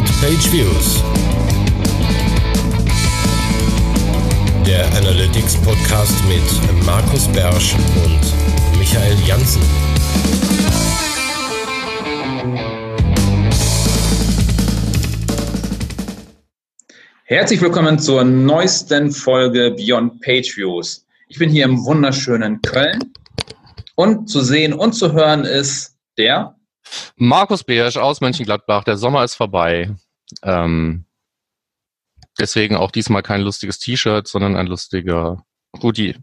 Beyond Page Views. Der Analytics Podcast mit Markus Bersch und Michael Janssen. Herzlich willkommen zur neuesten Folge Beyond Page Views. Ich bin hier im wunderschönen Köln und zu sehen und zu hören ist der Markus Beersch aus Mönchengladbach. Der Sommer ist vorbei. Ähm, deswegen auch diesmal kein lustiges T-Shirt, sondern ein lustiger Hoodie.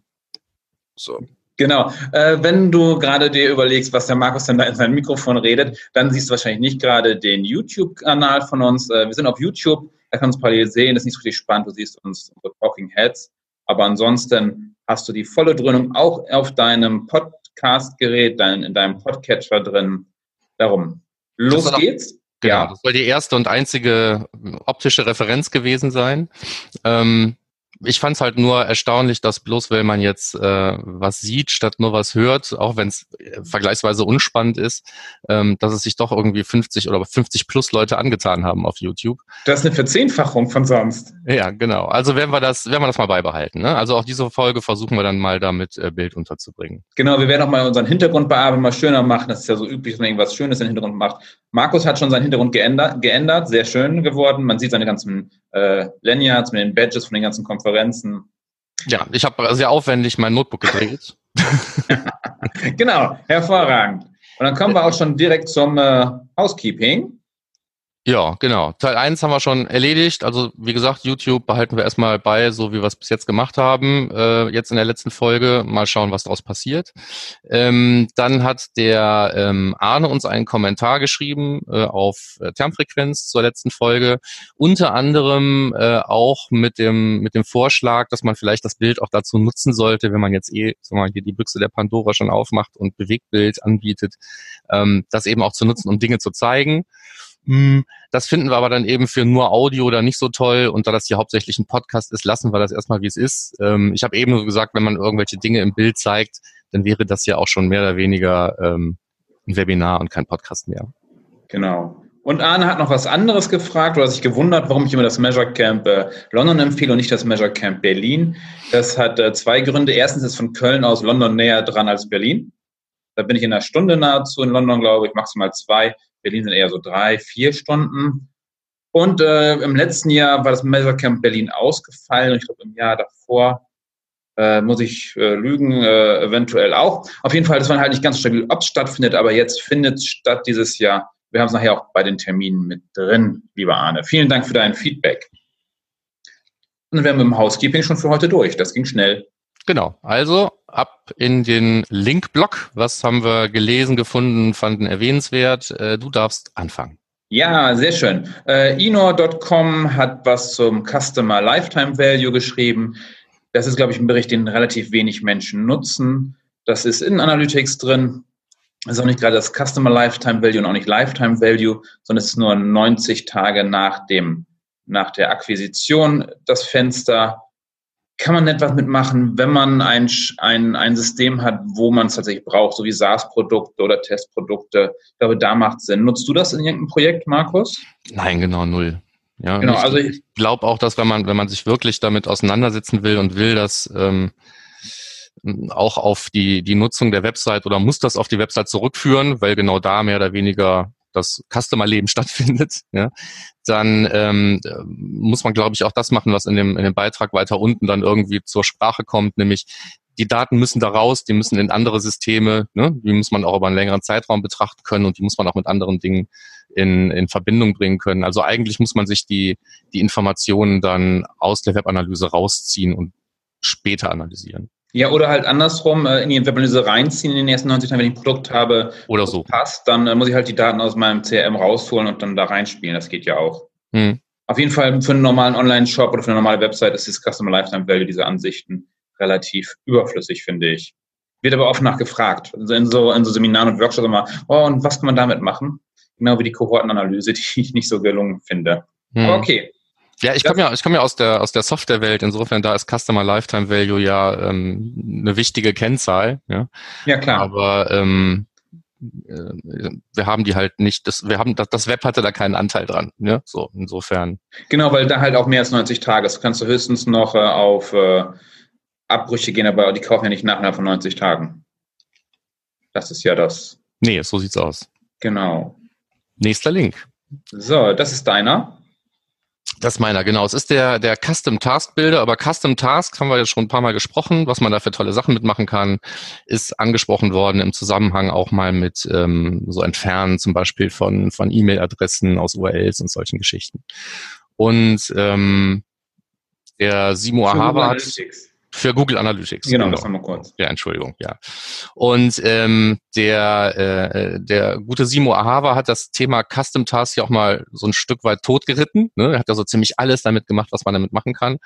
So. Genau. Äh, wenn du gerade dir überlegst, was der Markus denn da in seinem Mikrofon redet, dann siehst du wahrscheinlich nicht gerade den YouTube-Kanal von uns. Äh, wir sind auf YouTube, da kannst du parallel sehen, das ist nicht so richtig spannend, du siehst uns unsere Talking Heads. Aber ansonsten hast du die volle Dröhnung auch auf deinem Podcast-Gerät, dein, in deinem Podcatcher drin. Darum. Los geht's. Genau, ja. das soll die erste und einzige optische Referenz gewesen sein. Ähm, ich fand es halt nur erstaunlich, dass bloß, wenn man jetzt äh, was sieht, statt nur was hört, auch wenn es äh, vergleichsweise unspannend ist, ähm, dass es sich doch irgendwie 50 oder 50 plus Leute angetan haben auf YouTube. Das ist eine Verzehnfachung von sonst. Ja, genau. Also werden wir das, werden wir das mal beibehalten. Ne? Also auch diese Folge versuchen wir dann mal damit äh, Bild unterzubringen. Genau, wir werden auch mal unseren Hintergrund bearbeiten, mal schöner machen. Das ist ja so üblich, dass man irgendwas Schönes im Hintergrund macht. Markus hat schon seinen Hintergrund geändert, geändert sehr schön geworden. Man sieht seine ganzen äh, Lanyards mit den Badges von den ganzen Konferenzen. Ja, ich habe sehr aufwendig mein Notebook gedreht. genau, hervorragend. Und dann kommen wir auch schon direkt zum äh, Housekeeping. Ja, genau. Teil 1 haben wir schon erledigt. Also wie gesagt, YouTube behalten wir erstmal bei, so wie wir es bis jetzt gemacht haben. Äh, jetzt in der letzten Folge mal schauen, was daraus passiert. Ähm, dann hat der ähm, Arne uns einen Kommentar geschrieben äh, auf äh, Termfrequenz zur letzten Folge. Unter anderem äh, auch mit dem mit dem Vorschlag, dass man vielleicht das Bild auch dazu nutzen sollte, wenn man jetzt eh sagen wir mal, hier die Büchse der Pandora schon aufmacht und Bewegtbild anbietet, ähm, das eben auch zu nutzen, um Dinge zu zeigen. Hm, das finden wir aber dann eben für nur Audio oder nicht so toll. Und da das hier hauptsächlich ein Podcast ist, lassen wir das erstmal, wie es ist. Ähm, ich habe eben gesagt, wenn man irgendwelche Dinge im Bild zeigt, dann wäre das ja auch schon mehr oder weniger ähm, ein Webinar und kein Podcast mehr. Genau. Und Arne hat noch was anderes gefragt oder sich gewundert, warum ich immer das Measure Camp äh, London empfehle und nicht das Measure Camp Berlin. Das hat äh, zwei Gründe. Erstens ist von Köln aus London näher dran als Berlin. Da bin ich in einer Stunde nahezu in London, glaube ich, maximal zwei. Berlin sind eher so drei, vier Stunden. Und äh, im letzten Jahr war das Measure Camp Berlin ausgefallen. Ich glaube, im Jahr davor äh, muss ich äh, lügen, äh, eventuell auch. Auf jeden Fall, das war halt nicht ganz stabil, ob es stattfindet, aber jetzt findet es statt dieses Jahr. Wir haben es nachher auch bei den Terminen mit drin, lieber Arne. Vielen Dank für dein Feedback. Und dann wären wir im Housekeeping schon für heute durch. Das ging schnell. Genau. Also ab in den Link-Blog. Was haben wir gelesen, gefunden, fanden erwähnenswert? Äh, du darfst anfangen. Ja, sehr schön. Äh, Inor.com hat was zum Customer Lifetime Value geschrieben. Das ist, glaube ich, ein Bericht, den relativ wenig Menschen nutzen. Das ist in Analytics drin. Das ist auch nicht gerade das Customer Lifetime Value und auch nicht Lifetime Value, sondern es ist nur 90 Tage nach dem, nach der Akquisition das Fenster kann man etwas mitmachen, wenn man ein, ein, ein System hat, wo man es tatsächlich braucht, so wie SaaS-Produkte oder Testprodukte. Ich glaube, da macht es Sinn. Nutzt du das in irgendeinem Projekt, Markus? Nein, genau, null. Ja, genau, ich, also ich glaube auch, dass wenn man, wenn man sich wirklich damit auseinandersetzen will und will, dass ähm, auch auf die, die Nutzung der Website oder muss das auf die Website zurückführen, weil genau da mehr oder weniger das Customer-Leben stattfindet, ja, dann ähm, muss man, glaube ich, auch das machen, was in dem, in dem Beitrag weiter unten dann irgendwie zur Sprache kommt, nämlich die Daten müssen da raus, die müssen in andere Systeme, ne? die muss man auch über einen längeren Zeitraum betrachten können und die muss man auch mit anderen Dingen in, in Verbindung bringen können. Also eigentlich muss man sich die, die Informationen dann aus der Webanalyse rausziehen und später analysieren. Ja, oder halt andersrum äh, in die Webanalyse reinziehen in den ersten 90 Tagen, wenn ich ein Produkt habe, oder so passt, dann äh, muss ich halt die Daten aus meinem CRM rausholen und dann da reinspielen. Das geht ja auch. Hm. Auf jeden Fall für einen normalen Online-Shop oder für eine normale Website ist das Customer Lifetime Value, diese Ansichten, relativ überflüssig, finde ich. Wird aber oft nachgefragt. Also in so, in so Seminaren und Workshops immer, oh, und was kann man damit machen? Genau wie die Kohortenanalyse, die ich nicht so gelungen finde. Hm. Aber okay, ja, ich komme ja, ich komme ja aus der aus der Softwarewelt. Insofern da ist Customer Lifetime Value ja ähm, eine wichtige Kennzahl. Ja, ja klar. Aber ähm, äh, wir haben die halt nicht, das, wir haben, das, das Web hatte da keinen Anteil dran. Ne? So, insofern. Genau, weil da halt auch mehr als 90 Tage ist. Kannst du höchstens noch äh, auf äh, Abbrüche gehen, aber die kaufen ja nicht nach von 90 Tagen. Das ist ja das. Nee, so sieht's aus. Genau. Nächster Link. So, das ist deiner. Das ist meiner, genau. Es ist der, der Custom Task Builder, aber Custom Task haben wir jetzt schon ein paar Mal gesprochen, was man da für tolle Sachen mitmachen kann, ist angesprochen worden im Zusammenhang auch mal mit ähm, so Entfernen zum Beispiel von, von E-Mail-Adressen aus URLs und solchen Geschichten. Und ähm, der Simo Ahava hat, für Google Analytics. Genau, genau. das haben wir kurz. Ja, Entschuldigung, ja. Und ähm, der, äh, der gute Simo Ahava hat das Thema Custom Tasks ja auch mal so ein Stück weit totgeritten. Ne? Er hat ja so ziemlich alles damit gemacht, was man damit machen kann.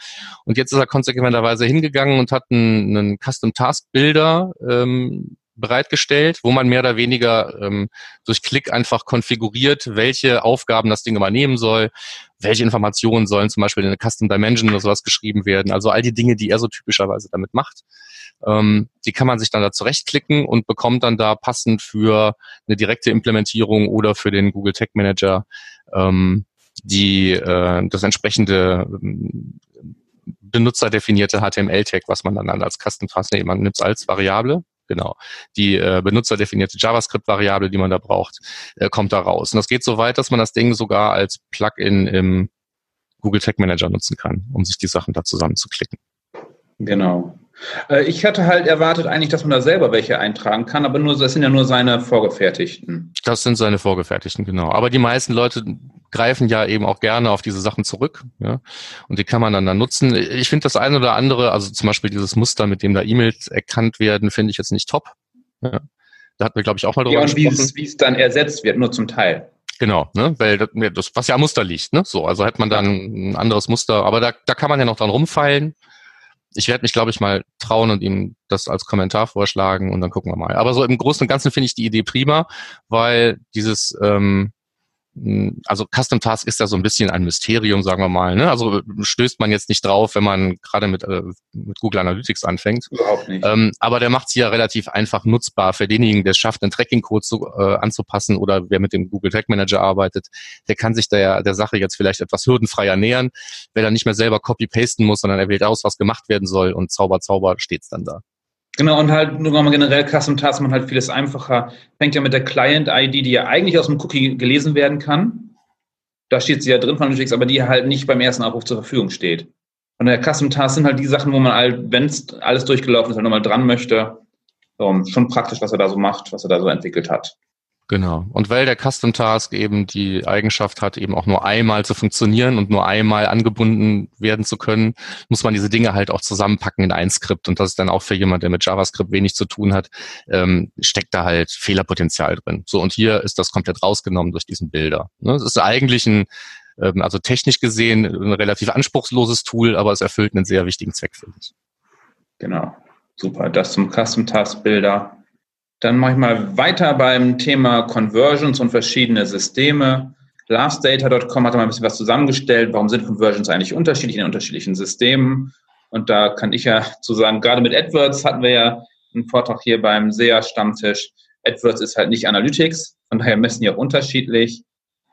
Und jetzt ist er konsequenterweise hingegangen und hat einen, einen Custom Task Builder ähm, bereitgestellt, wo man mehr oder weniger ähm, durch Klick einfach konfiguriert, welche Aufgaben das Ding übernehmen soll, welche Informationen sollen zum Beispiel in eine Custom Dimension oder sowas geschrieben werden. Also all die Dinge, die er so typischerweise damit macht. Ähm, die kann man sich dann da zurechtklicken und bekommt dann da passend für eine direkte Implementierung oder für den Google Tag Manager ähm, die äh, das entsprechende ähm, benutzerdefinierte HTML-Tag, was man dann als Custom Task man nimmt als Variable genau. Die äh, benutzerdefinierte JavaScript-Variable, die man da braucht, äh, kommt da raus. Und das geht so weit, dass man das Ding sogar als Plugin im Google Tag Manager nutzen kann, um sich die Sachen da zusammenzuklicken. Genau. Äh, ich hatte halt erwartet eigentlich, dass man da selber welche eintragen kann, aber nur, das sind ja nur seine vorgefertigten. Das sind seine vorgefertigten, genau. Aber die meisten Leute greifen ja eben auch gerne auf diese Sachen zurück, ja. Und die kann man dann, dann nutzen. Ich finde das eine oder andere, also zum Beispiel dieses Muster, mit dem da E-Mails erkannt werden, finde ich jetzt nicht top. Ja. Da hatten wir, glaube ich, auch mal drüber ja, und gesprochen. Wie es dann ersetzt wird, nur zum Teil. Genau, ne? weil das, was ja am Muster liegt, ne? So, also hätte man dann ein anderes Muster, aber da, da kann man ja noch dran rumfeilen ich werde mich, glaube ich, mal trauen und ihm das als Kommentar vorschlagen und dann gucken wir mal. Aber so im Großen und Ganzen finde ich die Idee prima, weil dieses ähm, hm, also Custom Task ist ja so ein bisschen ein Mysterium, sagen wir mal. Ne? Also stößt man jetzt nicht drauf, wenn man gerade mit, äh, mit Google Analytics anfängt. Überhaupt nicht. Ähm, aber der macht sie ja relativ einfach nutzbar für denjenigen, der es schafft, einen Tracking-Code zu, äh, anzupassen oder wer mit dem Google Tag Manager arbeitet, der kann sich der, der Sache jetzt vielleicht etwas hürdenfreier nähern, weil er nicht mehr selber copy-pasten muss, sondern er wählt aus, was gemacht werden soll und Zauber, Zauber steht's dann da. Genau, und halt nur mal generell Custom Tasks man halt vieles einfacher. Fängt ja mit der Client-ID, die ja eigentlich aus dem Cookie gelesen werden kann. Da steht sie ja drin von Analytics, aber die halt nicht beim ersten Abruf zur Verfügung steht. Und der Custom Tasks sind halt die Sachen, wo man halt, wenn es alles durchgelaufen ist, halt nochmal dran möchte. Schon praktisch, was er da so macht, was er da so entwickelt hat. Genau. Und weil der Custom Task eben die Eigenschaft hat, eben auch nur einmal zu funktionieren und nur einmal angebunden werden zu können, muss man diese Dinge halt auch zusammenpacken in ein Skript. Und das ist dann auch für jemand, der mit JavaScript wenig zu tun hat, ähm, steckt da halt Fehlerpotenzial drin. So, und hier ist das komplett rausgenommen durch diesen Bilder. Ne? Ist eigentlich ein, ähm, also technisch gesehen, ein relativ anspruchsloses Tool, aber es erfüllt einen sehr wichtigen Zweck, finde ich. Genau. Super. Das zum Custom Task Bilder. Dann mache ich mal weiter beim Thema Conversions und verschiedene Systeme. Lastdata.com hat mal ein bisschen was zusammengestellt. Warum sind Conversions eigentlich unterschiedlich in unterschiedlichen Systemen? Und da kann ich ja zu sagen, gerade mit AdWords hatten wir ja einen Vortrag hier beim SEA-Stammtisch. AdWords ist halt nicht Analytics, von daher messen die auch unterschiedlich.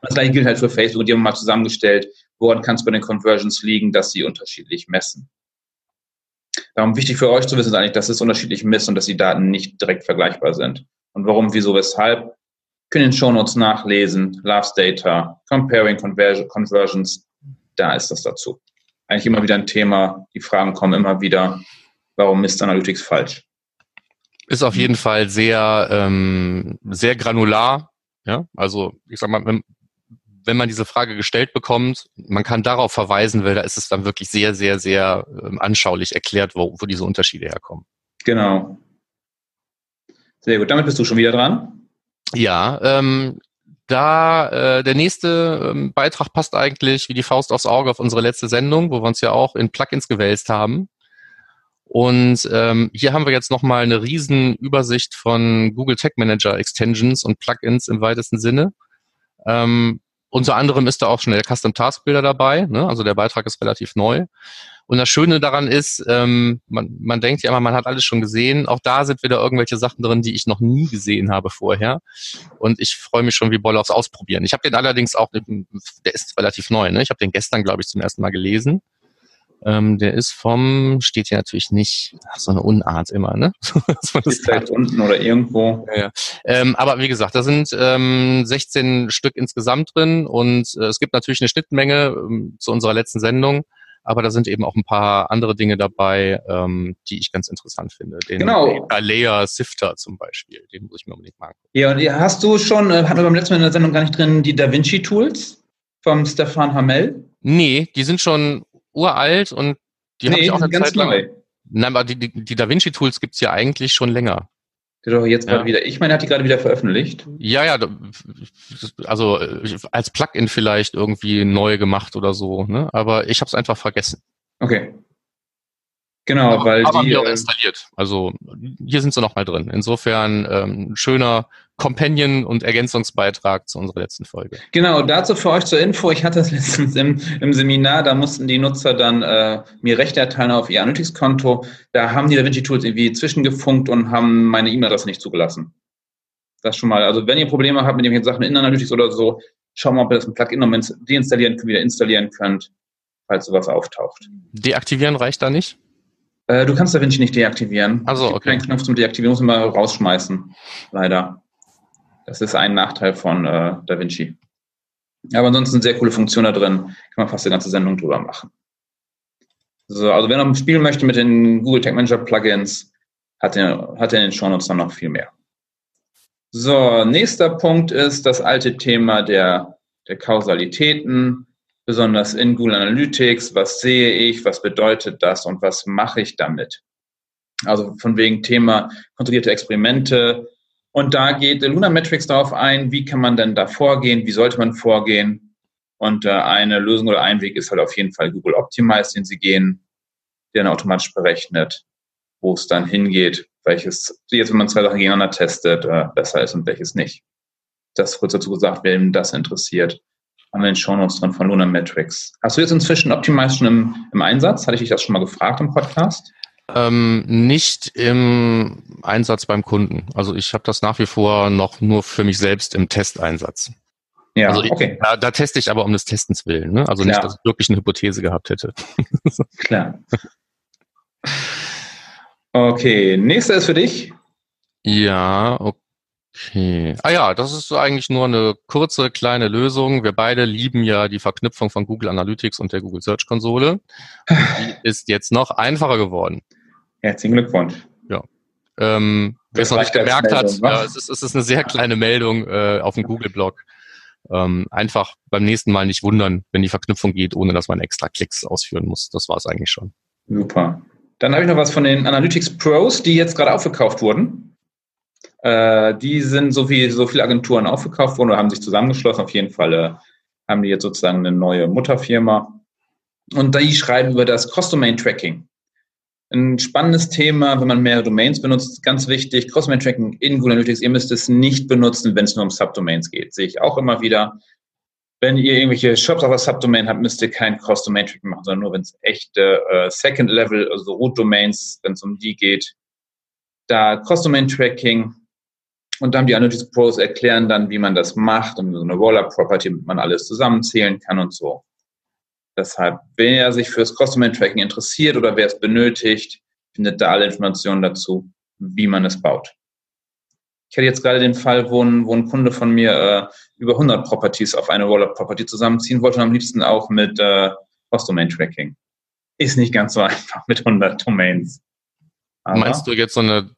Das gleiche gilt halt für Facebook. Die haben mal zusammengestellt, woran kann es bei den Conversions liegen, dass sie unterschiedlich messen. Darum wichtig für euch zu wissen ist eigentlich, dass es unterschiedlich misst und dass die Daten nicht direkt vergleichbar sind. Und warum, wieso, weshalb, können in den Shownotes nachlesen. Loves Data, Comparing Conversions, da ist das dazu. Eigentlich immer wieder ein Thema. Die Fragen kommen immer wieder. Warum misst Analytics falsch? Ist auf jeden Fall sehr, ähm, sehr granular. Ja, also ich sag mal, wenn, man diese Frage gestellt bekommt, man kann darauf verweisen, weil da ist es dann wirklich sehr, sehr, sehr ähm, anschaulich erklärt, wo, wo diese Unterschiede herkommen. Genau. Sehr gut. Damit bist du schon wieder dran. Ja, ähm, da äh, der nächste ähm, Beitrag passt eigentlich wie die Faust aufs Auge auf unsere letzte Sendung, wo wir uns ja auch in Plugins gewälzt haben. Und ähm, hier haben wir jetzt nochmal eine riesen Übersicht von Google Tag Manager Extensions und Plugins im weitesten Sinne. Ähm, unter anderem ist da auch schon der Custom Task Builder dabei, ne? also der Beitrag ist relativ neu. Und das Schöne daran ist, ähm, man, man denkt ja immer, man hat alles schon gesehen. Auch da sind wieder irgendwelche Sachen drin, die ich noch nie gesehen habe vorher. Und ich freue mich schon wie Bolle aufs Ausprobieren. Ich habe den allerdings auch, der ist relativ neu. Ne? Ich habe den gestern, glaube ich, zum ersten Mal gelesen. Ähm, der ist vom, steht hier natürlich nicht, ach, so eine Unart immer, ne? Das ist halt unten oder irgendwo. Ja, ja. Ähm, aber wie gesagt, da sind ähm, 16 Stück insgesamt drin und äh, es gibt natürlich eine Schnittmenge ähm, zu unserer letzten Sendung. Aber da sind eben auch ein paar andere Dinge dabei, ähm, die ich ganz interessant finde. Den genau. Layer Sifter zum Beispiel, den muss ich mir unbedingt mal angucken. Ja, und hast du schon, äh, hatten wir beim letzten Mal in der Sendung gar nicht drin, die Da Vinci Tools vom Stefan Hamel? Nee, die sind schon uralt und die nee, habe ich auch eine ganz Zeit lang. Neu. Nein, aber die, die, die Da Vinci Tools gibt's ja eigentlich schon länger. Die doch jetzt ja. wieder. Ich meine, hat die gerade wieder veröffentlicht. Ja, ja, also als Plugin vielleicht irgendwie neu gemacht oder so, ne? Aber ich habe es einfach vergessen. Okay. Genau, aber, weil aber die auch äh, installiert. Also hier sind sie noch mal drin. Insofern ähm, schöner Companion und Ergänzungsbeitrag zu unserer letzten Folge. Genau, dazu für euch zur Info, ich hatte es letztens im, im Seminar, da mussten die Nutzer dann äh, mir Rechte erteilen auf ihr Analytics-Konto. Da haben die DaVinci Tools irgendwie zwischengefunkt und haben meine E-Mail-Adresse nicht zugelassen. Das schon mal. Also wenn ihr Probleme habt mit irgendwelchen Sachen in Analytics oder so, schaut mal, ob ihr das ein Plugin noch deinstallieren, wieder installieren könnt, falls sowas auftaucht. Deaktivieren reicht da nicht? Äh, du kannst DaVinci nicht deaktivieren. Also okay. Keinen Knopf zum Deaktivieren, muss man mal rausschmeißen. Leider. Das ist ein Nachteil von äh, DaVinci. Aber ansonsten sehr coole Funktion da drin. Kann man fast eine ganze Sendung drüber machen. So, also wer noch spielen möchte mit den Google Tag Manager Plugins, hat, er hat in den Shownotes dann noch viel mehr. So, nächster Punkt ist das alte Thema der, der Kausalitäten, besonders in Google Analytics. Was sehe ich? Was bedeutet das? Und was mache ich damit? Also von wegen Thema kontrollierte Experimente, und da geht Luna Metrics darauf ein, wie kann man denn da vorgehen, wie sollte man vorgehen. Und äh, eine Lösung oder ein Weg ist halt auf jeden Fall Google Optimize, den sie gehen, der dann automatisch berechnet, wo es dann hingeht, welches, jetzt wenn man zwei Sachen gegeneinander testet, äh, besser ist und welches nicht. Das kurz dazu gesagt, wer eben das interessiert, haben wir den Shownotes drin von Luna Metrics. Hast du jetzt inzwischen Optimize schon im, im Einsatz? Hatte ich dich das schon mal gefragt im Podcast? Ähm, nicht im Einsatz beim Kunden. Also ich habe das nach wie vor noch nur für mich selbst im Testeinsatz. Ja, also ich, okay. Da, da, teste ich aber um des Testens willen. Ne? Also Klar. nicht, dass ich wirklich eine Hypothese gehabt hätte. Klar. Okay, nächster ist für dich. Ja, okay. Ah ja, das ist eigentlich nur eine kurze, kleine Lösung. Wir beide lieben ja die Verknüpfung von Google Analytics und der Google Search Konsole. Die ist jetzt noch einfacher geworden. Herzlichen Glückwunsch. Ja. Ähm, wer es noch nicht gemerkt hat, ja, es, ist, es ist eine sehr kleine Meldung äh, auf dem Google-Blog. Ähm, einfach beim nächsten Mal nicht wundern, wenn die Verknüpfung geht, ohne dass man extra Klicks ausführen muss. Das war es eigentlich schon. Super. Dann habe ich noch was von den Analytics Pros, die jetzt gerade aufgekauft wurden. Äh, die sind so wie so viele Agenturen aufgekauft worden oder haben sich zusammengeschlossen. Auf jeden Fall äh, haben die jetzt sozusagen eine neue Mutterfirma. Und die schreiben über das Cross-Domain-Tracking ein spannendes Thema, wenn man mehrere Domains benutzt. Ganz wichtig, Cross-Domain-Tracking in Google Analytics. Ihr müsst es nicht benutzen, wenn es nur um Subdomains geht. Sehe ich auch immer wieder. Wenn ihr irgendwelche Shops auf der Subdomain habt, müsst ihr kein Cross-Domain-Tracking machen, sondern nur, wenn es echte äh, Second-Level, also Root-Domains, wenn es um die geht. Da Cross-Domain-Tracking und dann die Analytics Pros erklären dann, wie man das macht und so eine Roller-Property, damit man alles zusammenzählen kann und so. Deshalb, wer sich fürs Customer Tracking interessiert oder wer es benötigt, findet da alle Informationen dazu, wie man es baut. Ich hatte jetzt gerade den Fall, wo ein, wo ein Kunde von mir äh, über 100 Properties auf eine Roller-Property zusammenziehen wollte und am liebsten auch mit äh, Cross-Domain-Tracking. Ist nicht ganz so einfach mit 100 Domains. Aber Meinst du jetzt so eine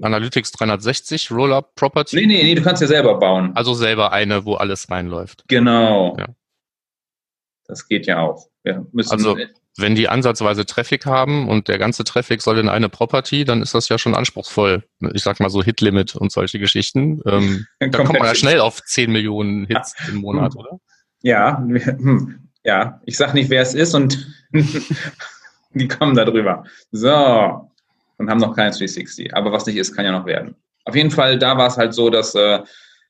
Analytics 360 Roller-Property? Nee, nee, nee, du kannst ja selber bauen. Also selber eine, wo alles reinläuft. Genau. Ja. Das geht ja auch. also wenn die ansatzweise Traffic haben und der ganze Traffic soll in eine Property, dann ist das ja schon anspruchsvoll. Ich sag mal so Hit-Limit und solche Geschichten. Ähm, da kommt man ja schnell auf 10 Millionen Hits ja. im Monat, oder? Ja, hm. ja. Ich sag nicht, wer es ist und die kommen da drüber. So. Und haben noch keine 360. Aber was nicht ist, kann ja noch werden. Auf jeden Fall, da war es halt so, dass äh,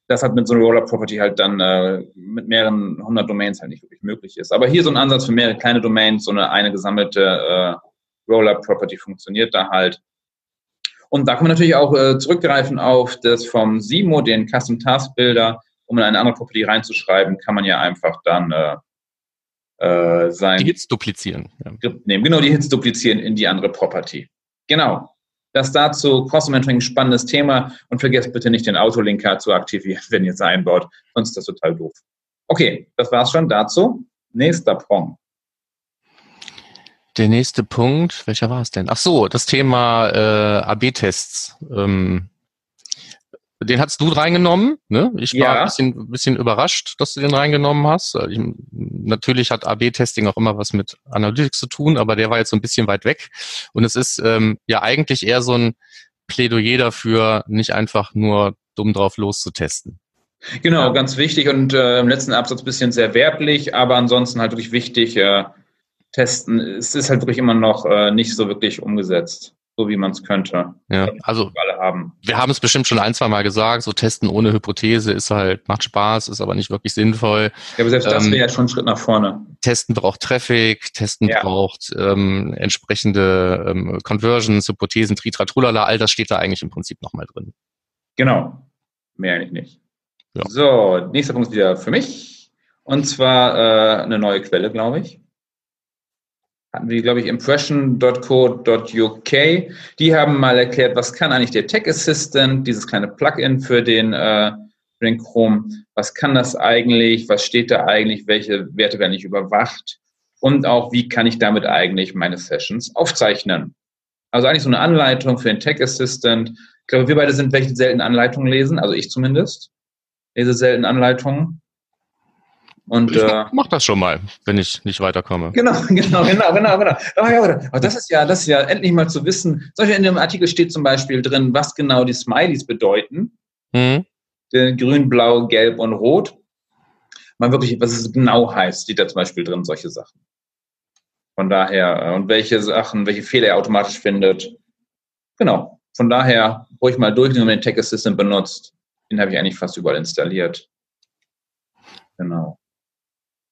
das hat mit so einer Roller-Property halt dann äh, mit mehreren hundert Domains halt nicht wirklich möglich ist. Aber hier so ein Ansatz für mehrere kleine Domains, so eine, eine gesammelte äh, Roller-Property funktioniert da halt. Und da kann man natürlich auch äh, zurückgreifen auf das vom Simo, den Custom Task Builder, um in eine andere Property reinzuschreiben, kann man ja einfach dann äh, äh, sein. Die Hits duplizieren. Ja. Nehmen, genau, die Hits duplizieren in die andere Property. Genau. Das dazu, Cross-Mentoring, spannendes Thema und vergesst bitte nicht den Autolinker zu aktivieren, wenn ihr es einbaut, sonst ist das total doof. Okay, das war's schon dazu. Nächster Punkt. Der nächste Punkt, welcher war es denn? Ach so, das Thema äh, AB-Tests. Ähm, den hast du reingenommen. Ne? Ich war ja. ein bisschen, bisschen überrascht, dass du den reingenommen hast. Also ich, natürlich hat AB-Testing auch immer was mit Analytics zu tun, aber der war jetzt so ein bisschen weit weg. Und es ist ähm, ja eigentlich eher so ein Plädoyer dafür, nicht einfach nur dumm drauf loszutesten. Genau, ganz wichtig und äh, im letzten Absatz bisschen sehr werblich, aber ansonsten halt wirklich wichtig. Äh, testen, es ist halt wirklich immer noch äh, nicht so wirklich umgesetzt so wie man es könnte. Ja, also alle haben. wir haben es bestimmt schon ein, zwei Mal gesagt, so testen ohne Hypothese ist halt, macht Spaß, ist aber nicht wirklich sinnvoll. Ja, aber selbst ähm, das wäre ja schon ein Schritt nach vorne. Testen braucht Traffic, Testen ja. braucht ähm, entsprechende ähm, Conversions, Hypothesen, Tritra, Trulala, all das steht da eigentlich im Prinzip nochmal drin. Genau, mehr eigentlich nicht. Ja. So, nächster Punkt ist wieder für mich. Und zwar äh, eine neue Quelle, glaube ich hatten wir, glaube ich, impression.co.uk. Die haben mal erklärt, was kann eigentlich der Tech Assistant, dieses kleine Plugin für den, äh, für den Chrome, was kann das eigentlich, was steht da eigentlich, welche Werte werden nicht überwacht und auch, wie kann ich damit eigentlich meine Sessions aufzeichnen. Also eigentlich so eine Anleitung für den Tech Assistant. Ich glaube, wir beide sind welche selten Anleitungen lesen, also ich zumindest lese selten Anleitungen. Und, ich äh, mach das schon mal, wenn ich nicht weiterkomme. Genau, genau, genau, genau, genau. Aber das ist ja, das ist ja endlich mal zu wissen. Zum Beispiel in dem Artikel steht zum Beispiel drin, was genau die Smileys bedeuten. Mhm. Grün, Blau, Gelb und Rot. Man wirklich, was es genau heißt, steht da zum Beispiel drin, solche Sachen. Von daher, äh, und welche Sachen, welche Fehler er automatisch findet. Genau. Von daher, ruhig mal durch, wenn man den Tech Assistant benutzt. Den habe ich eigentlich fast überall installiert. Genau.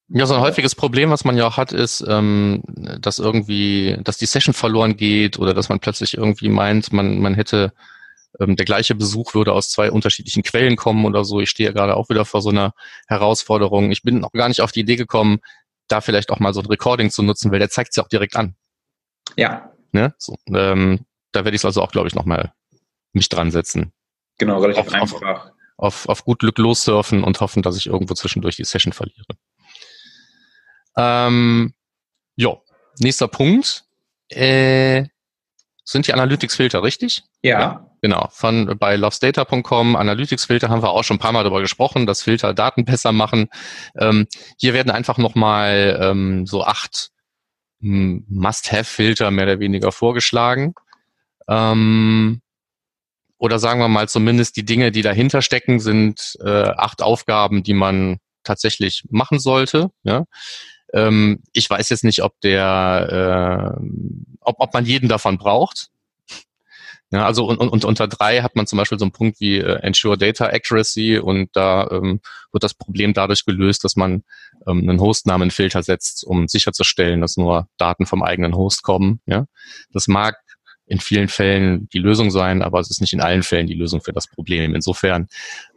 Ja, so ein häufiges Problem, was man ja auch hat, ist, ähm, dass irgendwie, dass die Session verloren geht oder dass man plötzlich irgendwie meint, man, man hätte ähm, der gleiche Besuch würde aus zwei unterschiedlichen Quellen kommen oder so. Ich stehe gerade auch wieder vor so einer Herausforderung. Ich bin noch gar nicht auf die Idee gekommen, da vielleicht auch mal so ein Recording zu nutzen, weil der zeigt es ja auch direkt an. Ja. Ne? So, ähm, da werde ich es also auch, glaube ich, nochmal mich dran setzen. Genau, relativ auf, einfach. Auf, auf, auf gut Glück lossurfen und hoffen, dass ich irgendwo zwischendurch die Session verliere. Ähm, ja, nächster Punkt. Äh, sind die Analytics-Filter richtig? Ja. ja. Genau, von bei lovesdata.com, Analytics-Filter haben wir auch schon ein paar Mal darüber gesprochen, dass Filter Daten besser machen. Ähm, hier werden einfach nochmal ähm, so acht hm, Must-Have-Filter mehr oder weniger vorgeschlagen. Ähm, oder sagen wir mal zumindest die Dinge, die dahinter stecken, sind äh, acht Aufgaben, die man tatsächlich machen sollte. Ja? Ähm, ich weiß jetzt nicht, ob der, äh, ob, ob man jeden davon braucht. Ja, also und, und unter drei hat man zum Beispiel so einen Punkt wie äh, Ensure Data Accuracy und da ähm, wird das Problem dadurch gelöst, dass man ähm, einen Hostnamenfilter setzt, um sicherzustellen, dass nur Daten vom eigenen Host kommen. Ja, das mag in vielen Fällen die Lösung sein, aber es ist nicht in allen Fällen die Lösung für das Problem. Insofern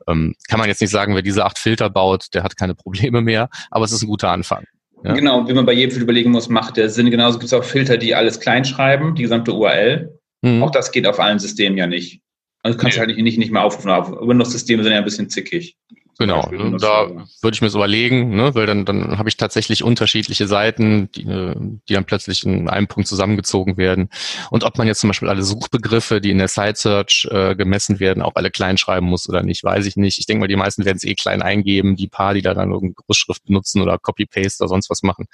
ähm, kann man jetzt nicht sagen, wer diese acht Filter baut, der hat keine Probleme mehr, aber es ist ein guter Anfang. Ja? Genau, wie man bei jedem Filter überlegen muss, macht der Sinn. Genauso gibt es auch Filter, die alles klein schreiben, die gesamte URL. Mhm. Auch das geht auf allen Systemen ja nicht. Also kannst du halt nicht, nicht, nicht mehr aufrufen. Windows-Systeme sind ja ein bisschen zickig. Genau, ne, da würde ich mir so überlegen, ne, weil dann, dann habe ich tatsächlich unterschiedliche Seiten, die, die dann plötzlich in einem Punkt zusammengezogen werden. Und ob man jetzt zum Beispiel alle Suchbegriffe, die in der Site Search äh, gemessen werden, auch alle klein schreiben muss oder nicht, weiß ich nicht. Ich denke mal, die meisten werden es eh klein eingeben. Die paar, die da dann irgendeine Großschrift benutzen oder Copy-Paste oder sonst was machen,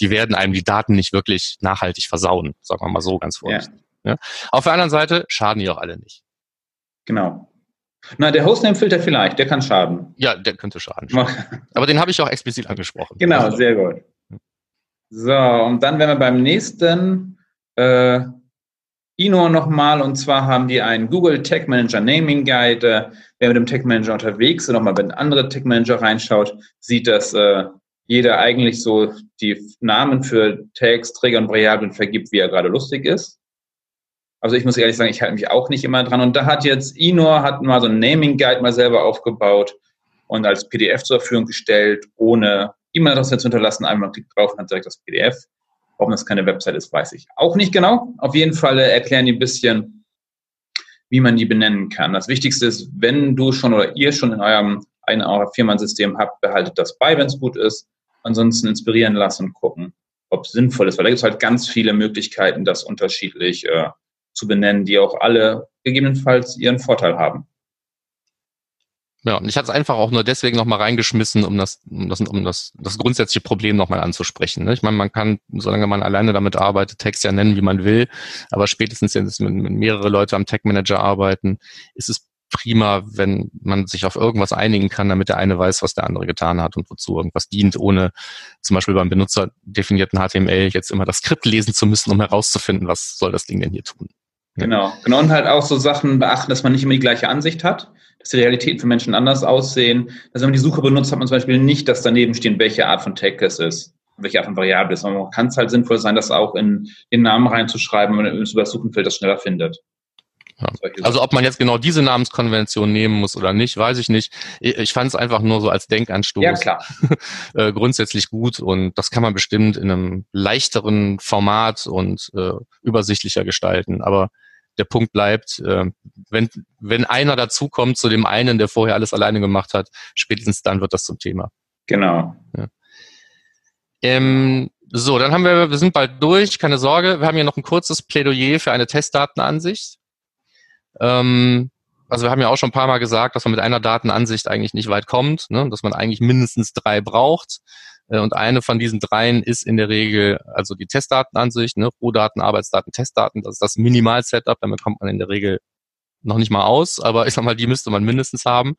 die werden einem die Daten nicht wirklich nachhaltig versauen, sagen wir mal so ganz vorsichtig. Ja. Ja. Auf der anderen Seite schaden die auch alle nicht. Genau. Na, der Hostname-Filter vielleicht, der kann schaden. Ja, der könnte schaden. Aber den habe ich auch explizit angesprochen. Genau, also. sehr gut. So, und dann wären wir beim nächsten. Äh, Ino nochmal. Und zwar haben die einen Google Tech Manager Naming Guide. Äh, wer mit dem Tech Manager unterwegs ist und nochmal mit andere Tech Manager reinschaut, sieht, dass äh, jeder eigentlich so die Namen für Tags, Träger und Variablen vergibt, wie er gerade lustig ist. Also ich muss ehrlich sagen, ich halte mich auch nicht immer dran. Und da hat jetzt Inor hat mal so ein Naming Guide mal selber aufgebaut und als PDF zur Verfügung gestellt, ohne E-Mail-Adresse zu hinterlassen. Einmal klickt drauf und hat direkt das PDF. Warum das keine Website ist, weiß ich auch nicht genau. Auf jeden Fall äh, erklären die ein bisschen, wie man die benennen kann. Das Wichtigste ist, wenn du schon oder ihr schon in eurem ein Firmensystem habt, behaltet das bei, wenn es gut ist. Ansonsten inspirieren lassen und gucken, ob es sinnvoll ist. Weil da gibt es halt ganz viele Möglichkeiten, das unterschiedlich äh, zu benennen, die auch alle gegebenenfalls ihren Vorteil haben. Ja, und ich hatte es einfach auch nur deswegen nochmal reingeschmissen, um das, um das, um das, das grundsätzliche Problem nochmal anzusprechen. Ne? Ich meine, man kann, solange man alleine damit arbeitet, Text ja nennen, wie man will, aber spätestens jetzt, wenn, wenn mehrere Leute am Tech Manager arbeiten, ist es prima, wenn man sich auf irgendwas einigen kann, damit der eine weiß, was der andere getan hat und wozu irgendwas dient, ohne zum Beispiel beim benutzerdefinierten HTML jetzt immer das Skript lesen zu müssen, um herauszufinden, was soll das Ding denn hier tun. Genau, genau. Und halt auch so Sachen beachten, dass man nicht immer die gleiche Ansicht hat, dass die Realitäten für Menschen anders aussehen. Also wenn man die Suche benutzt, hat man zum Beispiel nicht, dass daneben stehen, welche Art von Tag es ist, welche Art von Variable es ist. Man kann es halt sinnvoll sein, das auch in den Namen reinzuschreiben, wenn man über das Suchenfeld das schneller findet. Ja. Also ob man jetzt genau diese Namenskonvention nehmen muss oder nicht, weiß ich nicht. Ich fand es einfach nur so als Denkanstoß ja, klar. Äh, grundsätzlich gut und das kann man bestimmt in einem leichteren Format und äh, übersichtlicher gestalten. Aber der Punkt bleibt, äh, wenn, wenn einer dazukommt zu dem einen, der vorher alles alleine gemacht hat, spätestens dann wird das zum Thema. Genau. Ja. Ähm, so, dann haben wir, wir sind bald durch, keine Sorge. Wir haben hier noch ein kurzes Plädoyer für eine Testdatenansicht. Ähm, also wir haben ja auch schon ein paar Mal gesagt, dass man mit einer Datenansicht eigentlich nicht weit kommt, ne? dass man eigentlich mindestens drei braucht. Äh, und eine von diesen dreien ist in der Regel also die Testdatenansicht, ne? Rohdaten, Arbeitsdaten, Testdaten. Das ist das Minimal-Setup. Damit kommt man in der Regel noch nicht mal aus, aber ich sag mal, die müsste man mindestens haben.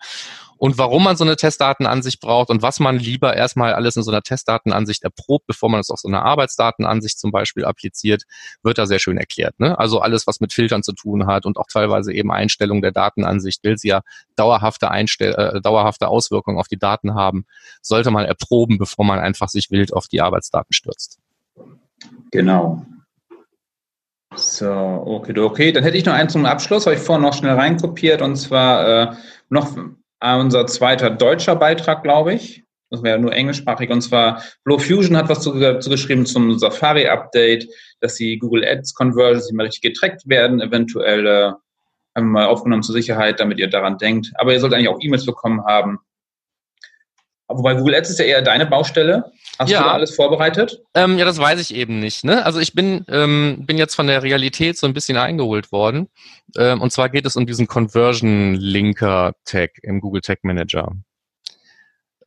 Und warum man so eine Testdatenansicht braucht und was man lieber erstmal alles in so einer Testdatenansicht erprobt, bevor man es auf so einer Arbeitsdatenansicht zum Beispiel appliziert, wird da sehr schön erklärt. Ne? Also alles, was mit Filtern zu tun hat und auch teilweise eben Einstellung der Datenansicht, will sie ja dauerhafte, Einstell äh, dauerhafte Auswirkungen auf die Daten haben, sollte man erproben, bevor man einfach sich wild auf die Arbeitsdaten stürzt. Genau. So, okay, okay. Dann hätte ich noch eins zum Abschluss, habe ich vorhin noch schnell reinkopiert, und zwar äh, noch unser zweiter deutscher Beitrag, glaube ich. Das wäre nur englischsprachig. Und zwar Flow Fusion hat was zu, zu geschrieben zum Safari-Update, dass die Google Ads Conversions mal richtig getrackt werden, eventuell äh, haben mal aufgenommen zur Sicherheit, damit ihr daran denkt. Aber ihr sollt eigentlich auch E-Mails bekommen haben. Wobei Google Ads ist ja eher deine Baustelle. Hast ja. du da alles vorbereitet? Ähm, ja, das weiß ich eben nicht. Ne? Also ich bin, ähm, bin jetzt von der Realität so ein bisschen eingeholt worden. Ähm, und zwar geht es um diesen Conversion-Linker-Tag im Google Tag Manager,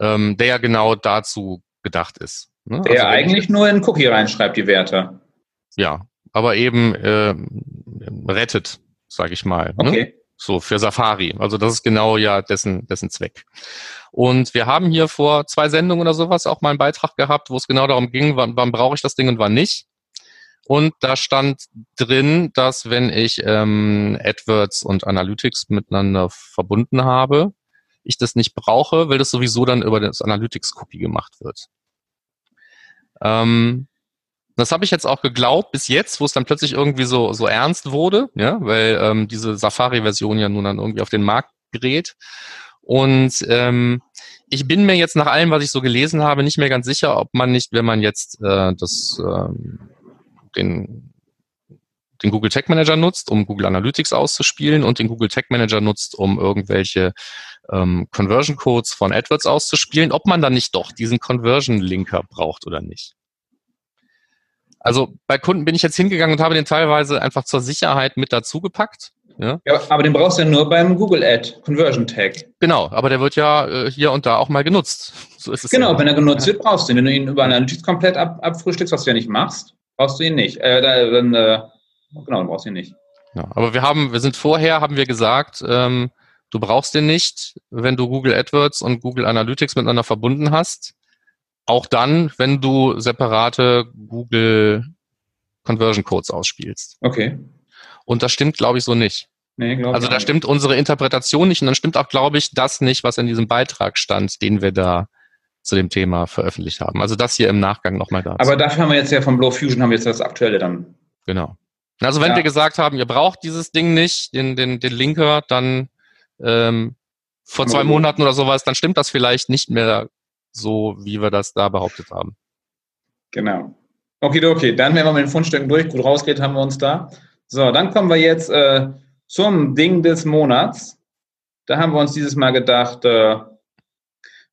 ähm, der ja genau dazu gedacht ist. Ne? Der also, eigentlich nur in Cookie reinschreibt, die Werte. Ja, aber eben äh, rettet, sage ich mal. Ne? Okay. Ne? So für Safari. Also das ist genau ja dessen, dessen Zweck. Und wir haben hier vor zwei Sendungen oder sowas auch mal einen Beitrag gehabt, wo es genau darum ging, wann, wann brauche ich das Ding und wann nicht. Und da stand drin, dass wenn ich ähm, AdWords und Analytics miteinander verbunden habe, ich das nicht brauche, weil das sowieso dann über das Analytics-Copy gemacht wird. Ähm, das habe ich jetzt auch geglaubt bis jetzt, wo es dann plötzlich irgendwie so, so ernst wurde, ja, weil ähm, diese Safari-Version ja nun dann irgendwie auf den Markt gerät. Und ähm, ich bin mir jetzt nach allem, was ich so gelesen habe, nicht mehr ganz sicher, ob man nicht, wenn man jetzt äh, das, ähm, den, den Google Tag Manager nutzt, um Google Analytics auszuspielen und den Google Tag Manager nutzt, um irgendwelche ähm, Conversion Codes von AdWords auszuspielen, ob man dann nicht doch diesen Conversion Linker braucht oder nicht. Also bei Kunden bin ich jetzt hingegangen und habe den teilweise einfach zur Sicherheit mit dazu gepackt. Ja? ja, aber den brauchst du ja nur beim Google Ad Conversion Tag. Genau, aber der wird ja äh, hier und da auch mal genutzt. So ist es genau, ja. wenn er genutzt wird, brauchst du ihn. Wenn du ihn über Analytics komplett ab, abfrühstückst, was du ja nicht machst, brauchst du ihn nicht. Äh, dann, äh, genau, dann brauchst du ihn nicht. Ja, aber wir haben, wir sind vorher, haben wir gesagt, ähm, du brauchst den nicht, wenn du Google AdWords und Google Analytics miteinander verbunden hast. Auch dann, wenn du separate Google Conversion Codes ausspielst. Okay. Und das stimmt, glaube ich, so nicht. Nee, also da stimmt unsere Interpretation nicht und dann stimmt auch, glaube ich, das nicht, was in diesem Beitrag stand, den wir da zu dem Thema veröffentlicht haben. Also das hier im Nachgang nochmal dazu. Aber dafür haben wir jetzt ja von Blow Fusion haben wir jetzt das aktuelle dann. Genau. Also wenn ja. wir gesagt haben, ihr braucht dieses Ding nicht, den, den, den Linker, dann ähm, vor zwei Monaten oder sowas, dann stimmt das vielleicht nicht mehr so, wie wir das da behauptet haben. Genau. Okay, okay. Dann, wenn wir mit den Fundstücken durch gut rausgeht, haben wir uns da. So, dann kommen wir jetzt äh, zum Ding des Monats. Da haben wir uns dieses Mal gedacht, äh,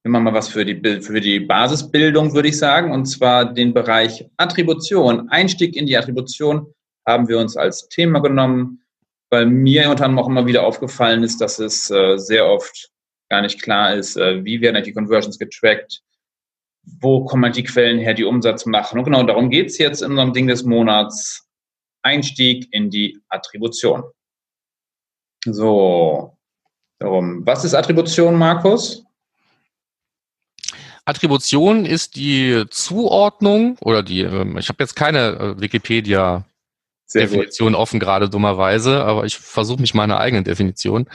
wir machen mal was für die, für die Basisbildung, würde ich sagen, und zwar den Bereich Attribution. Einstieg in die Attribution haben wir uns als Thema genommen, weil mir unter anderem auch immer wieder aufgefallen ist, dass es äh, sehr oft gar nicht klar ist, äh, wie werden die Conversions getrackt, wo kommen halt die Quellen her, die Umsatz machen. Und genau darum geht es jetzt in unserem Ding des Monats. Einstieg in die Attribution. So, darum. Was ist Attribution, Markus? Attribution ist die Zuordnung oder die, ähm, ich habe jetzt keine äh, Wikipedia Definition offen gerade dummerweise, aber ich versuche mich meine eigene Definition.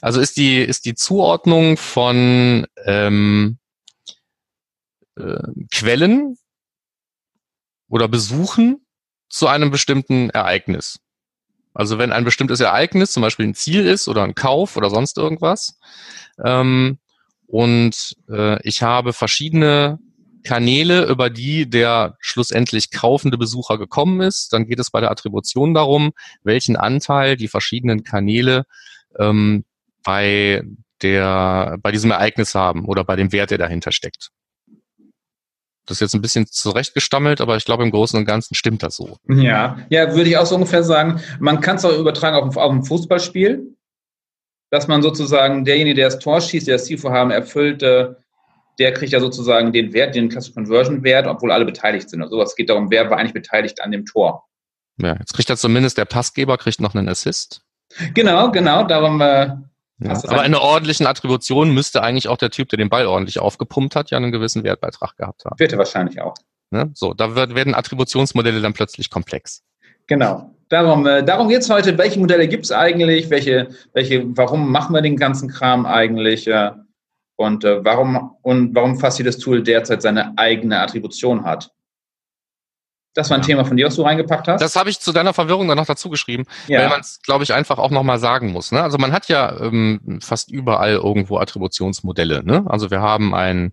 Also ist die ist die Zuordnung von ähm, äh, Quellen oder Besuchen zu einem bestimmten Ereignis. Also wenn ein bestimmtes Ereignis zum Beispiel ein Ziel ist oder ein Kauf oder sonst irgendwas, ähm, und äh, ich habe verschiedene Kanäle, über die der schlussendlich kaufende Besucher gekommen ist. Dann geht es bei der Attribution darum, welchen Anteil die verschiedenen Kanäle ähm, bei der bei diesem Ereignis haben oder bei dem Wert, der dahinter steckt. Das ist jetzt ein bisschen zurechtgestammelt, aber ich glaube, im Großen und Ganzen stimmt das so. Ja, ja, würde ich auch so ungefähr sagen. Man kann es auch übertragen auf, auf ein Fußballspiel dass man sozusagen derjenige, der das Tor schießt, der das Zielvorhaben erfüllt, äh, der kriegt ja sozusagen den Wert, den klassischen Conversion-Wert, obwohl alle beteiligt sind. Also es geht darum, wer war eigentlich beteiligt an dem Tor. Ja, jetzt kriegt er zumindest der Passgeber kriegt noch einen Assist. Genau, genau, darum. Äh, ja, aber in einer ordentlichen Attribution müsste eigentlich auch der Typ, der den Ball ordentlich aufgepumpt hat, ja einen gewissen Wertbeitrag gehabt haben. Wird er wahrscheinlich auch. Ne? So, da wird, werden Attributionsmodelle dann plötzlich komplex. Genau. Darum, äh, darum geht es heute. Welche Modelle gibt es eigentlich? Welche, welche, warum machen wir den ganzen Kram eigentlich? Äh, und äh, warum und warum fast jedes Tool derzeit seine eigene Attribution hat? Das war ein ja. Thema von dir, was du reingepackt hast. Das habe ich zu deiner Verwirrung dann noch dazu geschrieben, ja. weil man es, glaube ich, einfach auch nochmal sagen muss. Ne? Also man hat ja ähm, fast überall irgendwo Attributionsmodelle. Ne? Also wir haben ein